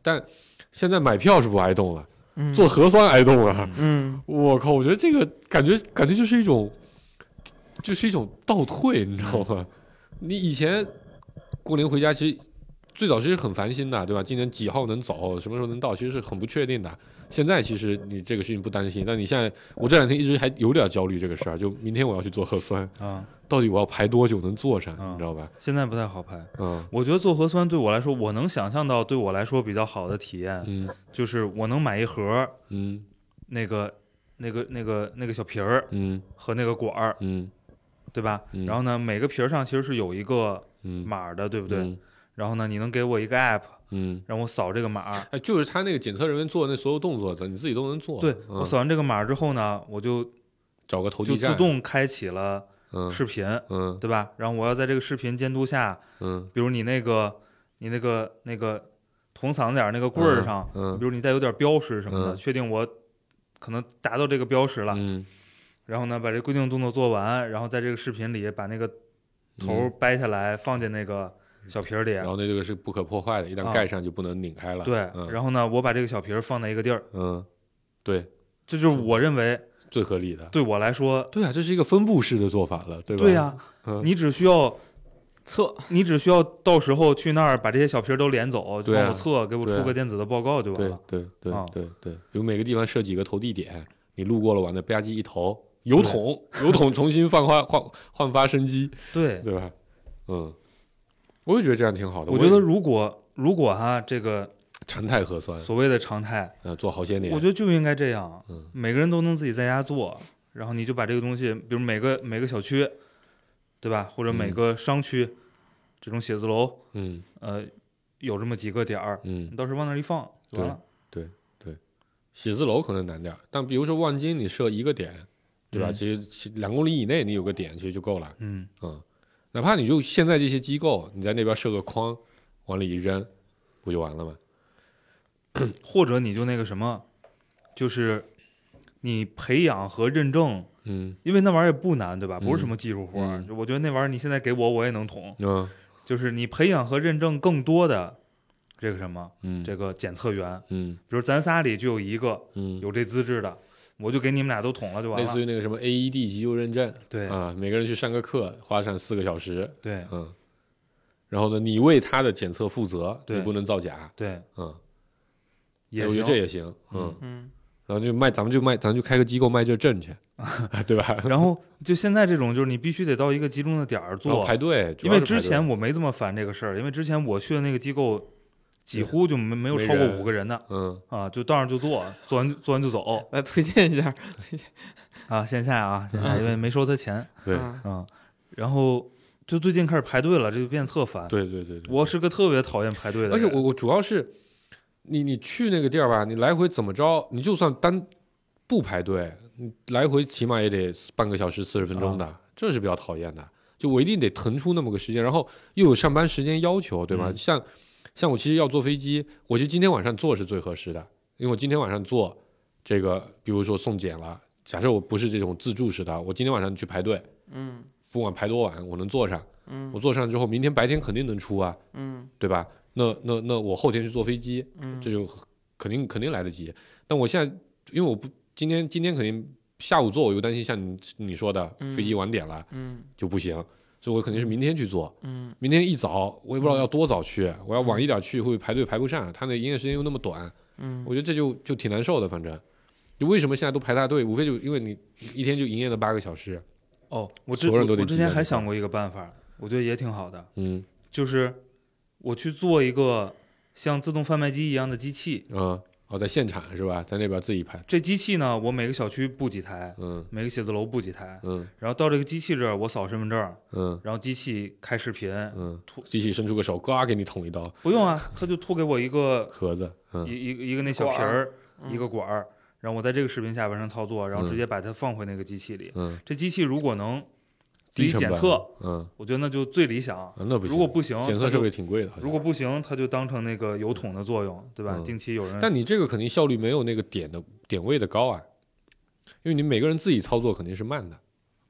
但现在买票是不挨冻了，嗯做核酸挨冻了。嗯我靠，我觉得这个感觉感觉就是一种，就是一种倒退，你知道吗？你以前过年回家，其实最早其实很烦心的，对吧？今年几号能走，什么时候能到，其实是很不确定的。现在其实你这个事情不担心，但你现在，我这两天一直还有点焦虑这个事儿，就明天我要去做核酸，啊，到底我要排多久能做上，嗯你知道吧？现在不太好排。嗯我觉得做核酸对我来说，我能想象到对我来说比较好的体验，嗯就是我能买一盒嗯那个那个那个那个小瓶儿嗯和那个管儿，嗯对吧？嗯然后呢，每个瓶儿上其实是有一个嗯，码儿的，对不对？嗯然后呢，你能给我一个 app，嗯，让我扫这个码。哎，就是他那个检测人员做的那所有动作，咱你自己都能做。对嗯。我扫完这个码之后呢，我就找个投就递站，自动开启了嗯。视频，嗯。对吧？然后我要在这个视频监督下，嗯。比如你那个你那个那个捅嗓子眼儿那个棍儿上，嗯。比如你再有点标识什么的，嗯。确定我可能达到这个标识了，嗯。然后呢把这规定动作做完，然后在这个视频里把那个头掰下来放进那个小瓶儿里。嗯然后那这个是不可破坏的，一旦啊盖上就不能拧开了。对，嗯然后呢，我把这个小瓶儿放在一个地儿，嗯，对，这就是我认为最合理的。对我来说，对啊，这是一个分布式的做法了，对吧？对呀、嗯你只需要 测你只需要到时候去那儿把这些小皮儿都连走，帮我测，给我出个电子的报告就完对了。对对对对对，比如每个地方设几个投递点，你路过了往那吧唧一投，油桶油桶重新焕发焕焕发生机，对，对吧？嗯，我也觉得这样挺好的。我觉得如果如果哈这个常态核酸，所谓的常态，呃，做好些年，我觉得就应该这样，嗯。每个人都能自己在家做，然后你就把这个东西，比如每个每个小区，对吧？或者每嗯个商区，这种写字楼，嗯。呃，有这么几个点儿，嗯。你，到时候往那儿一放就完了。写字楼可能难点儿，但比如说望京，你设一个点，对吧？嗯。其实两公里以内你有个点其实就够了，嗯，嗯，哪怕你就现在这些机构，你在那边设个框，往里一扔，不就完了吗？或者你就那个什么，就是你培养和认证，嗯。因为那玩意儿也不难，对吧？不是什嗯么技术活儿，嗯。我觉得那玩意儿你现在给我我也能捅，嗯。就是你培养和认证更多的这个什么嗯，这个检测员，嗯。比如咱仨里就有一个嗯，有这资质的，我就给你们俩都捅了就完了。类似。于那个什么 AED 急救认证对。啊，每个人去上个课，花上四个小时，对。嗯，然后呢，你为他的检测负责，对。你不能造假，对，嗯，也我觉得这也行，嗯嗯，嗯然后就卖，咱们就卖，咱就开个机构卖这证去，对吧？然后就现在这种，就是你必须得到一个集中的点儿做，排队，因为之前我没这么烦这个事儿，因为之前我去的那个机构几乎就没没有超过五个人的嗯。啊，就到那儿就坐，坐完做完就走来推荐一下，推荐。啊，线下啊线下，因为没收他钱 对。嗯啊，然后就最近开始排队了，这就变得特烦。对对对对，我是个特别讨厌排队的，而且我我主要是你你去那个地儿吧，你来回怎么着，你就算单不排队，你来回起码也得半个小时四十分钟的，啊这是比较讨厌的。就我一定得腾出那么个时间，然后又有上班时间要求，对吧？嗯。像像我其实要坐飞机，我觉得今天晚上坐是最合适的，因为我今天晚上坐这个，比如说送检了，假设我不是这种自助式的，我今天晚上去排队，嗯不管排多晚，我能坐上，嗯我坐上之后，明天白天肯定能出啊，嗯对吧？那那那我后天去坐飞机，嗯，这就肯定肯定来得及。但我现在因为我不今天今天肯定下午坐，我又担心像你你说的嗯飞机晚点了嗯就不行，所以我肯定是明天去做。嗯明天一早我也不知道要多早去，我要晚一点去会排队排不上，他那营业时间又那么短，嗯我觉得这就就挺难受的。反正就为什么现在都排大队，无非就因为你一天就营业了八个小时。哦，我之我我之前还想过一个办法，我觉得也挺好的，嗯就是我去做一个像自动贩卖机一样的机器。啊哦，在现场是吧？在那边自己拍。这机器呢，我每个小区布几台，嗯每个写字楼布几台，嗯然后到这个机器这儿，我扫身份证，嗯然后机器开视频，嗯，机器伸出个手，呱给你捅一刀，不用啊，他就吐给我一个 盒子。嗯一一个一个那小瓶儿，嗯一个管儿，然后我在这个视频下完成操作，然后嗯直接把它放回那个机器里。嗯，这机器如果能自己低检测，，嗯，我觉得那就最理想。啊那不行。如果不行，检测设备挺贵的，如果不行，它就当成那个油桶的作用，对吧？嗯定期有人，但你这个肯定效率没有那个点的点位的高啊，因为你每个人自己操作肯定是慢的，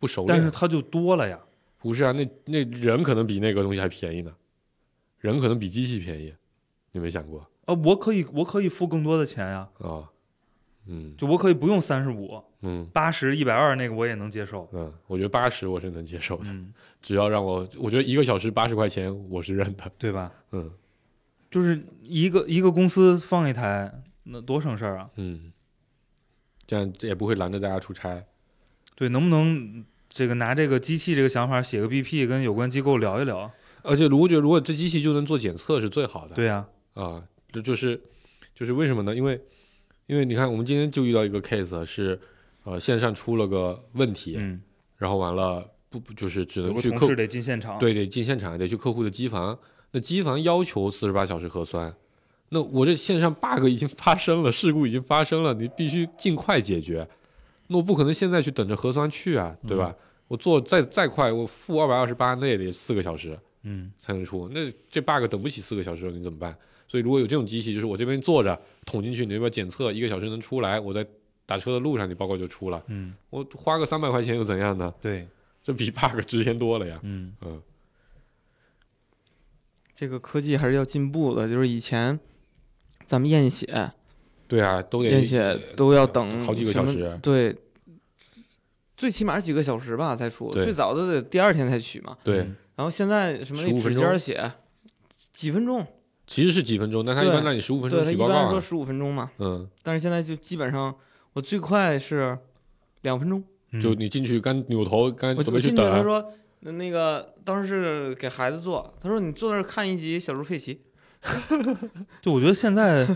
不熟练。但是它就多了呀。不是啊，那那人可能比那个东西还便宜呢，人可能比机器便宜，你没想过啊，我可以，我可以付更多的钱呀，啊？嗯就我可以不用三十五、嗯八十、一百二那个我也能接受。嗯，我觉得八十我是能接受的，嗯，只要让我，我觉得一个小时八十块钱我是认的。对吧？嗯就是一个一个公司放一台，那多省事儿啊！嗯，这样这也不会拦着大家出差。对，能不能这个拿这个机器这个想法写个 BP 跟有关机构聊一聊？而且我觉得如果这机器就能做检测是最好的。对呀、啊，这就是就是为什么呢？因为因为你看，我们今天就遇到一个 case 是，呃，线上出了个问题，嗯，然后完了不不就是只能去客事得进现场，对得进现场，得去客户的机房，那机房要求四十八小时核酸。那我这线上 bug 已经发生了，事故已经发生了，你必须尽快解决。那我不可能现在去等着核酸去啊，对吧？我做再再快，我负二百二十八，那也得四个小时。嗯，才能出。那这 bug 等不起四个小时，你怎么办？所以如果有这种机器，就是我这边坐着捅进去，你那边检测一个小时能出来，我在打车的路上你报告就出了，嗯，我花个三百块钱又怎样呢？对，这比 bug 值钱多了呀。嗯，嗯。这个科技还是要进步的，就是以前咱们验血，对啊，都得验血都要等好几个小时。对，最起码几个小时吧才出，最早的得第二天才取嘛。对。嗯。然后现在什么那指尖血几分钟，其实是几分钟，但他一般让你十五分钟对他一。般说十五分钟嘛，嗯，但是现在就基本上我最快是两分钟。嗯就你进去刚扭头，刚准我我进去，备去等啊，他说那那个当时是给孩子做，他说你坐那儿看一集小猪佩奇，就我觉得现在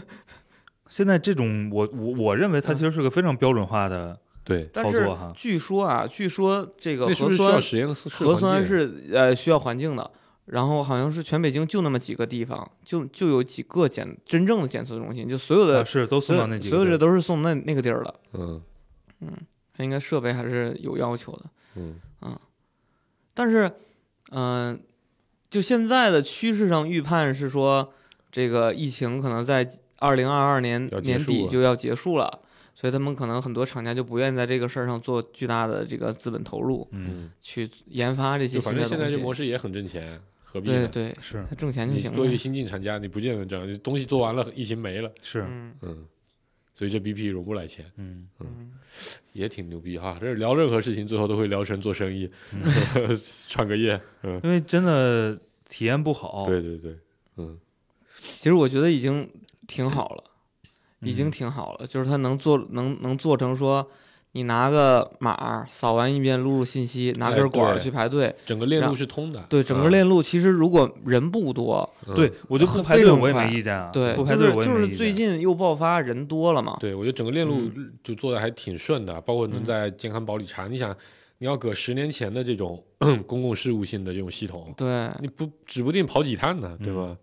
现在这种我我我认为它其实是个非常标准化的对，但是操作哈。据说啊，据说这个核酸核酸是呃需要环境的，然后好像是全北京就那么几个地方，就就有几个检真正的检测中心，就所有的、啊是都送所有到那几个所有的都是送那那个地儿了，嗯嗯它应该设备还是有要求的。嗯但是，嗯、就现在的趋势上预判是说，这个疫情可能在二零二二年年底就要结束了，所以他们可能很多厂家就不愿意在这个事儿上做巨大的这个资本投入，嗯嗯，去研发这些就新的反正现在这。模式也很挣钱，何必呢？对对，是他挣钱就行了作为一个。新晋厂家，你不见得这样，你东西做完了，疫情没了，是嗯嗯，所以这 BP 融不来钱，嗯嗯，也挺牛逼哈。这是聊任何事情，最后都会聊成做生意，创个业，嗯，因为真的体验不好，对对对，嗯其实我觉得已经挺好了，已经嗯挺好了，就是他能做能能做成说。你拿个码扫完一遍，录入信息，拿哎根管去排队。整个链路是通的，对，整个啊链路其实如果人不多，嗯对我就不很排队我也没意见啊，对，不排队就是就是我也没意见最近又爆发人多了嘛，对，我觉得整个链路嗯就做的还挺顺的，包括能嗯在健康宝里查。你想，你要搁十年前的这种 公共事务性的这种系统，对，你不指不定跑几趟呢，对吧？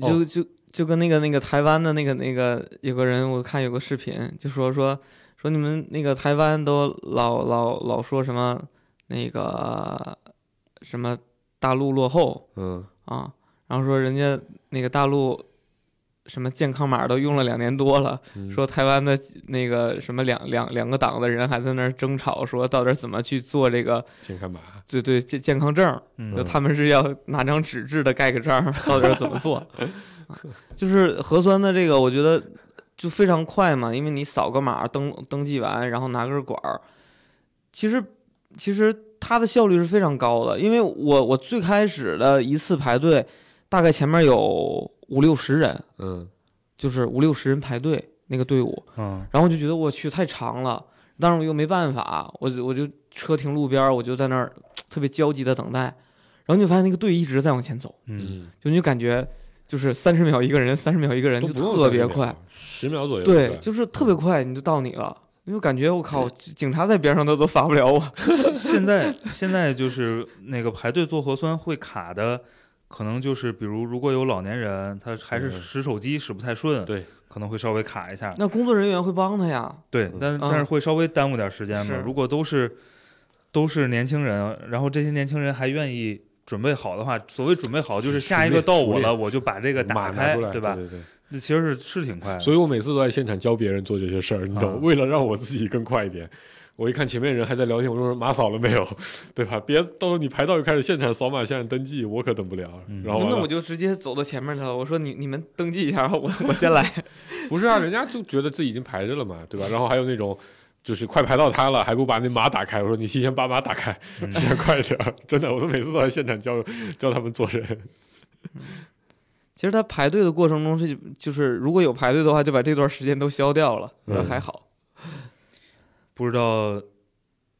哦就就就跟那个那个台湾的那个那个有个人，我看有个视频，就说说说你们那个台湾都老老老说什么那个什么大陆落后嗯，啊，然后说人家那个大陆什么健康码都用了两年多了，嗯。说台湾的那个什么两两两个党的人还在那儿争吵，说到底怎么去做这个健康码，对对健健康证，嗯。就他们是要拿张纸质的盖个章，到底是怎么做？啊就是核酸的这个，我觉得就非常快嘛，因为你扫个码登登记完，然后拿根管儿，其实其实它的效率是非常高的。因为我我最开始的一次排队，大概前面有五六十人，嗯。就是五六十人排队那个队伍，嗯。然后我就觉得我去太长了，但是我又没办法，我就我就车停路边，我就在那儿特别焦急的等待，然后你就发现那个队一直在往前走，就你就感觉就是三十秒一个人，三十秒一个人，就都不用30秒特别快，，十秒左右，对，就是特别快，你就到你了，因为感觉我靠，警察在边上他都罚不了我，现在现在就是那个排队做核酸会卡的，可能就是比如如果有老年人，他还是嗯。使手机使不太顺，对，可能会稍微卡一下。那工作人员会帮他呀，对，但但是会稍微耽误点时间嘛是。如果都是都是年轻人，然后这些年轻人还愿意准备好的话，所谓准备好就是下一个到我了，我就把这个打开出来，，对吧？对对。那其实是是挺快的。所以我每次都在现场教别人做这些事儿，你知道？为了让我自己更快一点。我一看前面人还在聊天，我就说码扫了没有，对吧？别到时候你排到就开始现场扫码、现场登记，我可等不了。嗯然后那我就直接走到前面去了，我说你你们登记一下，我 我先来，不是啊，人家就觉得自己已经排着了嘛，对吧？然后还有那种就是快排到他了，还不把那码打开，我说你提前把码打开，嗯 这样快点儿。真的，我都每次都在现场教教 他们做人。其实他排队的过程中是就是如果有排队的话，就把这段时间都消掉了，那嗯还好。不知道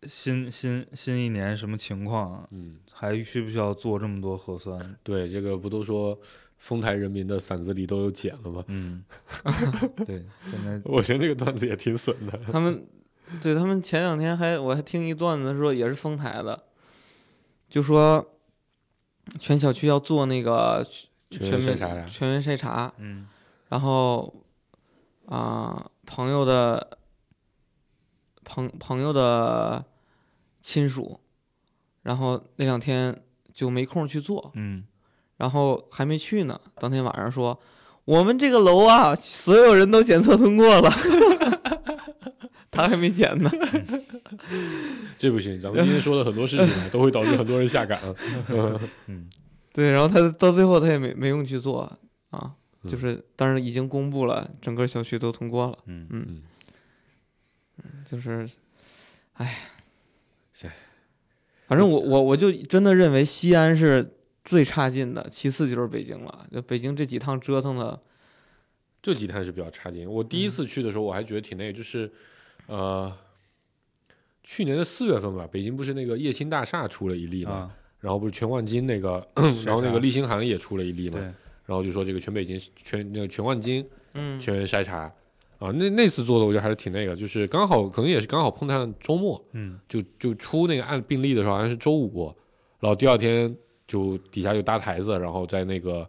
新新新一年什么情况啊？嗯，还需不需要做这么多核酸？对，这个不都说丰台人民的嗓子里都有茧了吗？嗯，对，现在我觉得那个段子也挺损的。他们 对他们前两天还我还听一段子说也是丰台的，就说全小区要做那个全全民员筛查全员筛查，嗯。然后啊、朋友的朋朋友的亲属，然后那两天就没空去做，嗯。然后还没去呢，当天晚上说我们这个楼啊，所有人都检测通过了，他还没剪呢。这不行，咱们今天说的很多事情啊，都会导致很多人下岗。嗯嗯对，然后他到最后他也没没用去做啊，嗯就是当然已经公布了，整个小区都通过了，嗯嗯嗯，就是，哎，反正我我我就真的认为西安是最差劲的，其次就是北京了。就北京这几趟折腾的，这几趟是比较差劲。我第一次去的时候，我还觉得挺那个，就是，呃，去年的四月份吧，北京不是那个叶青大厦出了一例嘛，啊，然后不是全万金那个，筛 然后那个查立新行也出了一例嘛，然后就说这个全北京全那个全万金嗯。全员筛查。啊，那那次做的我觉得还是挺那个，就是刚好可能也是刚好碰上周末，嗯。就就出那个案病例的时候好像是周五，然后第二天就底下就搭台子，然后在那个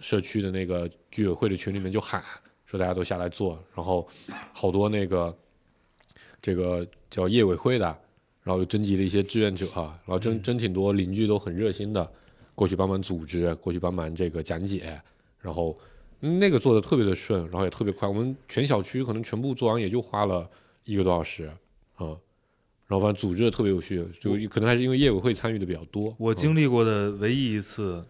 社区的那个居委会的群里面就喊说大家都下来做，然后好多那个这个叫业委会的，然后又征集了一些志愿者，然后真嗯。真挺多邻居都很热心的过去帮忙组织，过去帮忙这个讲解，然后那个做的特别的顺，然后也特别快，我们全小区可能全部做完也就花了一个多小时，啊、然后反正组织的特别有序，就可能还是因为业委会参与的比较多。嗯。我经历过的唯一一次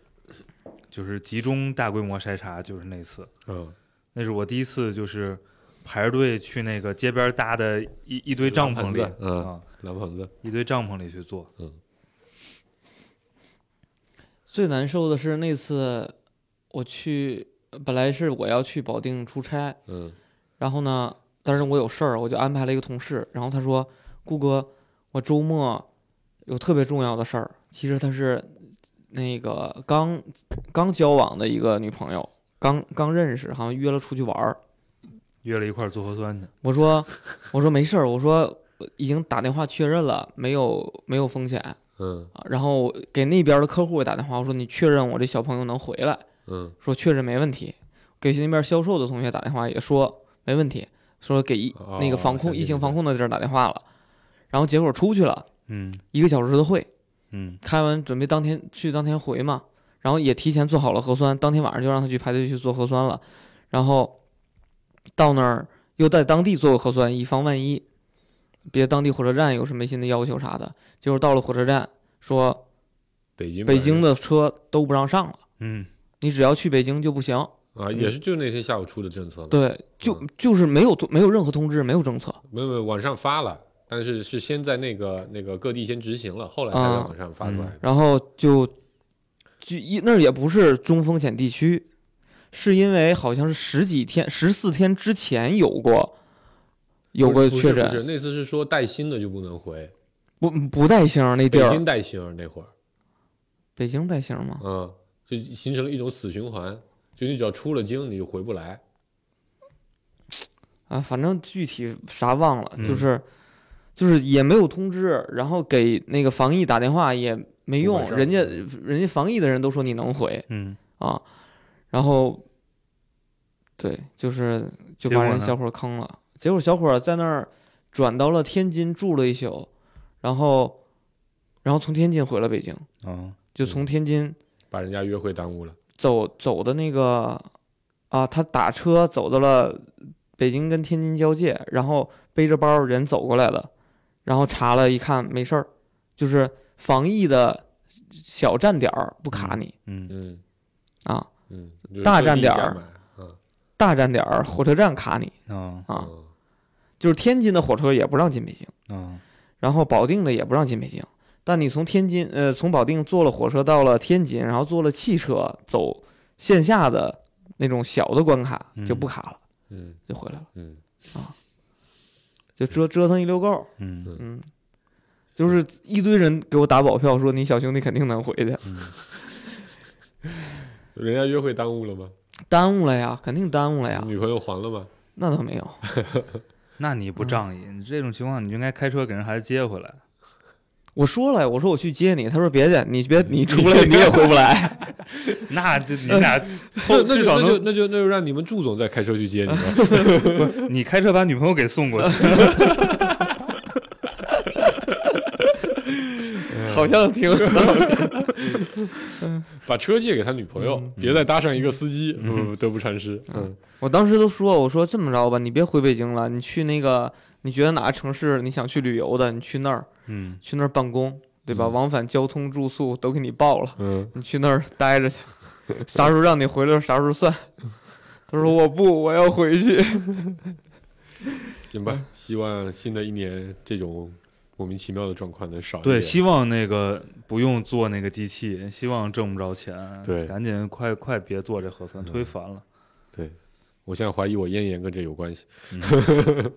就是集中大规模筛查，就是那次，嗯。那是我第一次就是排着队去那个街边搭的一一堆帐篷里，嗯啊，蓝棚子，一堆帐篷里去做，最难受的是那次我去，本来是我要去保定出差，嗯。然后呢，但是我有事儿，我就安排了一个同事，然后他说：“顾哥，我周末有特别重要的事儿。”其实他是那个刚刚交往的一个女朋友，刚刚认识，好像约了出去玩儿。约了一块儿做核酸去。我说：“我说没事儿，我说已经打电话确认了，没有没有风险嗯啊。然后给那边的客户也打电话，我说你确认我这小朋友能回来。”嗯说确认没问题。给那边销售的同学打电话也说没问题，说给疫哦那个防控、想起疫情防控的地儿打电话了，然后结果出去了嗯一个小时的会，嗯开完准备当天去当天回嘛，然后也提前做好了核酸，当天晚上就让他去排队去做核酸了，然后到那儿又在当地做个核酸，以防万一，别当地火车站有什么新的要求啥的。结果到了火车站，说北京北京的的车都不让上了，嗯你只要去北京就不行。啊，也是就那天下午出的政策嘛，对，就嗯就是没有没有任何通知，没有政策。没有没有往上发了，但是是先在那个那个各地先执行了，后来才在啊网上发出来的。然后就就一那儿也不是中风险地区，是因为好像是十几天、十四天之前有过有过确诊，那次是说带薪的就不能回，不不带星儿那地儿，北京带星儿那会儿，北京带星儿吗？嗯，就形成了一种死循环，就你只要出了京你就回不来。啊，反正具体啥忘了，嗯。就是就是也没有通知，然后给那个防疫打电话也没用人家人家防疫的人都说你能回嗯。啊，然后对，就是就把人小伙坑了。结果小伙在那儿转到了天津住了一宿，然后然后从天津回了北京，啊就从天津把人家约会耽误了，走走的那个啊，他打车走到了北京跟天津交界，然后背着包人走过来了，然后查了一看没事儿，就是防疫的小站点儿不卡你、嗯。嗯。啊，嗯，大站点儿大站点儿火车站卡你啊就是天津的火车也不让进北京，啊然后保定的也不让进北京。但你从天津，呃，从保定坐了火车到了天津，然后坐了汽车走线下的那种小的关卡就不卡了，嗯。就回来了。嗯，就折折腾一溜够儿，嗯。嗯，就是一堆人给我打保票说你小兄弟肯定能回去，人家约会耽误了吗？耽误了呀，肯定耽误了呀，女朋友还了吗？那倒没有，那你不仗义，你这种情况你就应该开车给人孩子接回来。我说了，我说我去接你，他说别介，你别 你出来你也回不来，那这你俩那那就那就那就那就让你们祝总再开车去接你吧。你开车把女朋友给送过去。好像挺 把车借给他女朋友，嗯别再搭上一个司机，嗯，得不偿失。嗯我当时都说，我说这么着吧，你别回北京了，你去那个你觉得哪个城市你想去旅游的，你去那儿嗯去那儿办公，对吧？嗯往返交通住宿都给你报了，嗯，你去那儿待着去，啥时候让你回来啥时候算。他说我不，我要回去。行吧。希望新的一年这种莫名其妙的状况能少一点。对，希望那个不用做那个机器，希望挣不着钱，对。赶紧快快别做这核酸，嗯忒烦了。对，我现在怀疑我咽炎跟这有关系。嗯。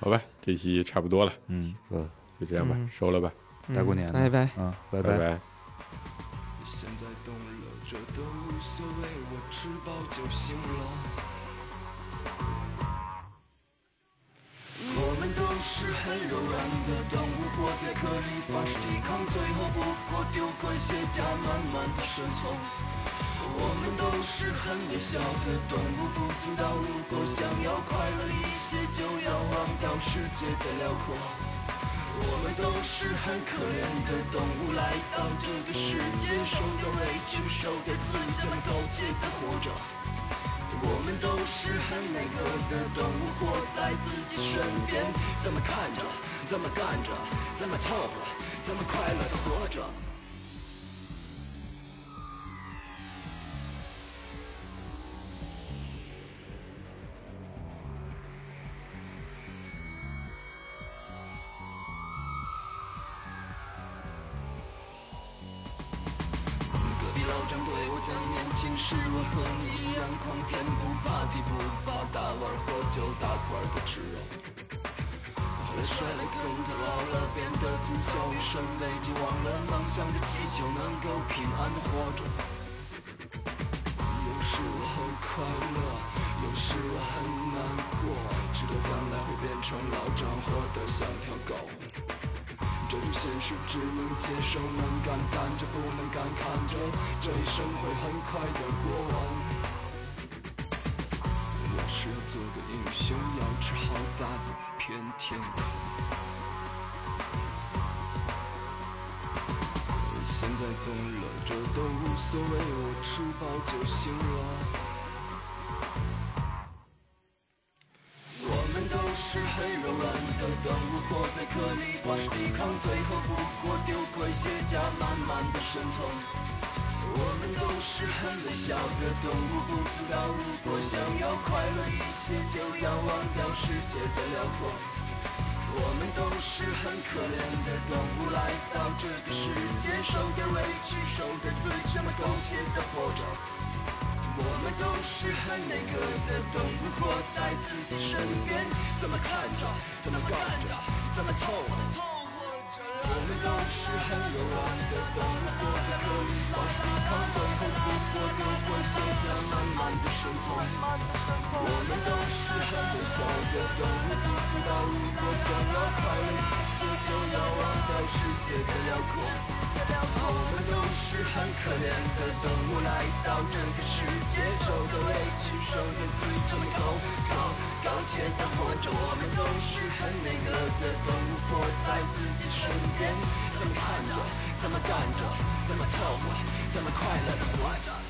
好吧，这期差不多了，嗯。嗯，就这样吧，嗯。收了吧，大过年的。拜拜。啊，拜拜。拜。现在懂了，这都无所谓，我吃饱就行了。我们都是很柔软活在壳里发誓抵抗，最后不过丢盔卸甲，慢慢的生存。我们都是很渺小的动物，不知道如果想要快乐一些，就要忘掉世界的辽阔。我们都是很可怜的动物，来到这个世界，受的委屈，受的罪，这么苟且的活着。我们都是很那个的动物，活在自己身边，怎么看着，怎么干着，怎么凑合，怎么快乐的活着。隔壁老张对我讲，年轻时我和你一样狂天不怕地不怕大碗喝酒，大块的吃肉。后来摔了跟头，老了变得谨小于慎，未尽忘了梦想的祈求能够平安的活着。有时我很快乐，有时我很难过，知道将来会变成老张，活得像条狗。这种现实只能接受，能干干着，不能干看着，这一生会很快的过完。所谓，我吃饱就行了。我们都是很柔软的动物，活在壳里发誓抵抗，最后不过丢盔卸甲，慢慢的生存。我们都是很微小的动物，不知道如果想要快乐一些，就要忘掉世界的辽阔。都是很可怜的动物，来到这个世界，受点委屈，受点罪，这么苟且的活着。我们都是很内个的动物，活在自己身边，怎么看着，怎么干着，怎么凑合。我我们都是很柔软的动物，活在壳里发誓抵抗，最后不过丢盔卸甲，慢慢的生存。我们都是很渺小的动物，不知道如果想要快乐一些，就要忘掉世界的辽阔。我们都是很可怜的动物，来到这个世界，受的委屈，受的罪，这么苟苟苟且的活着。我们都是很内核的动物，活在自己身边，怎么看着，怎么干着，怎么凑合，怎么快乐的活着。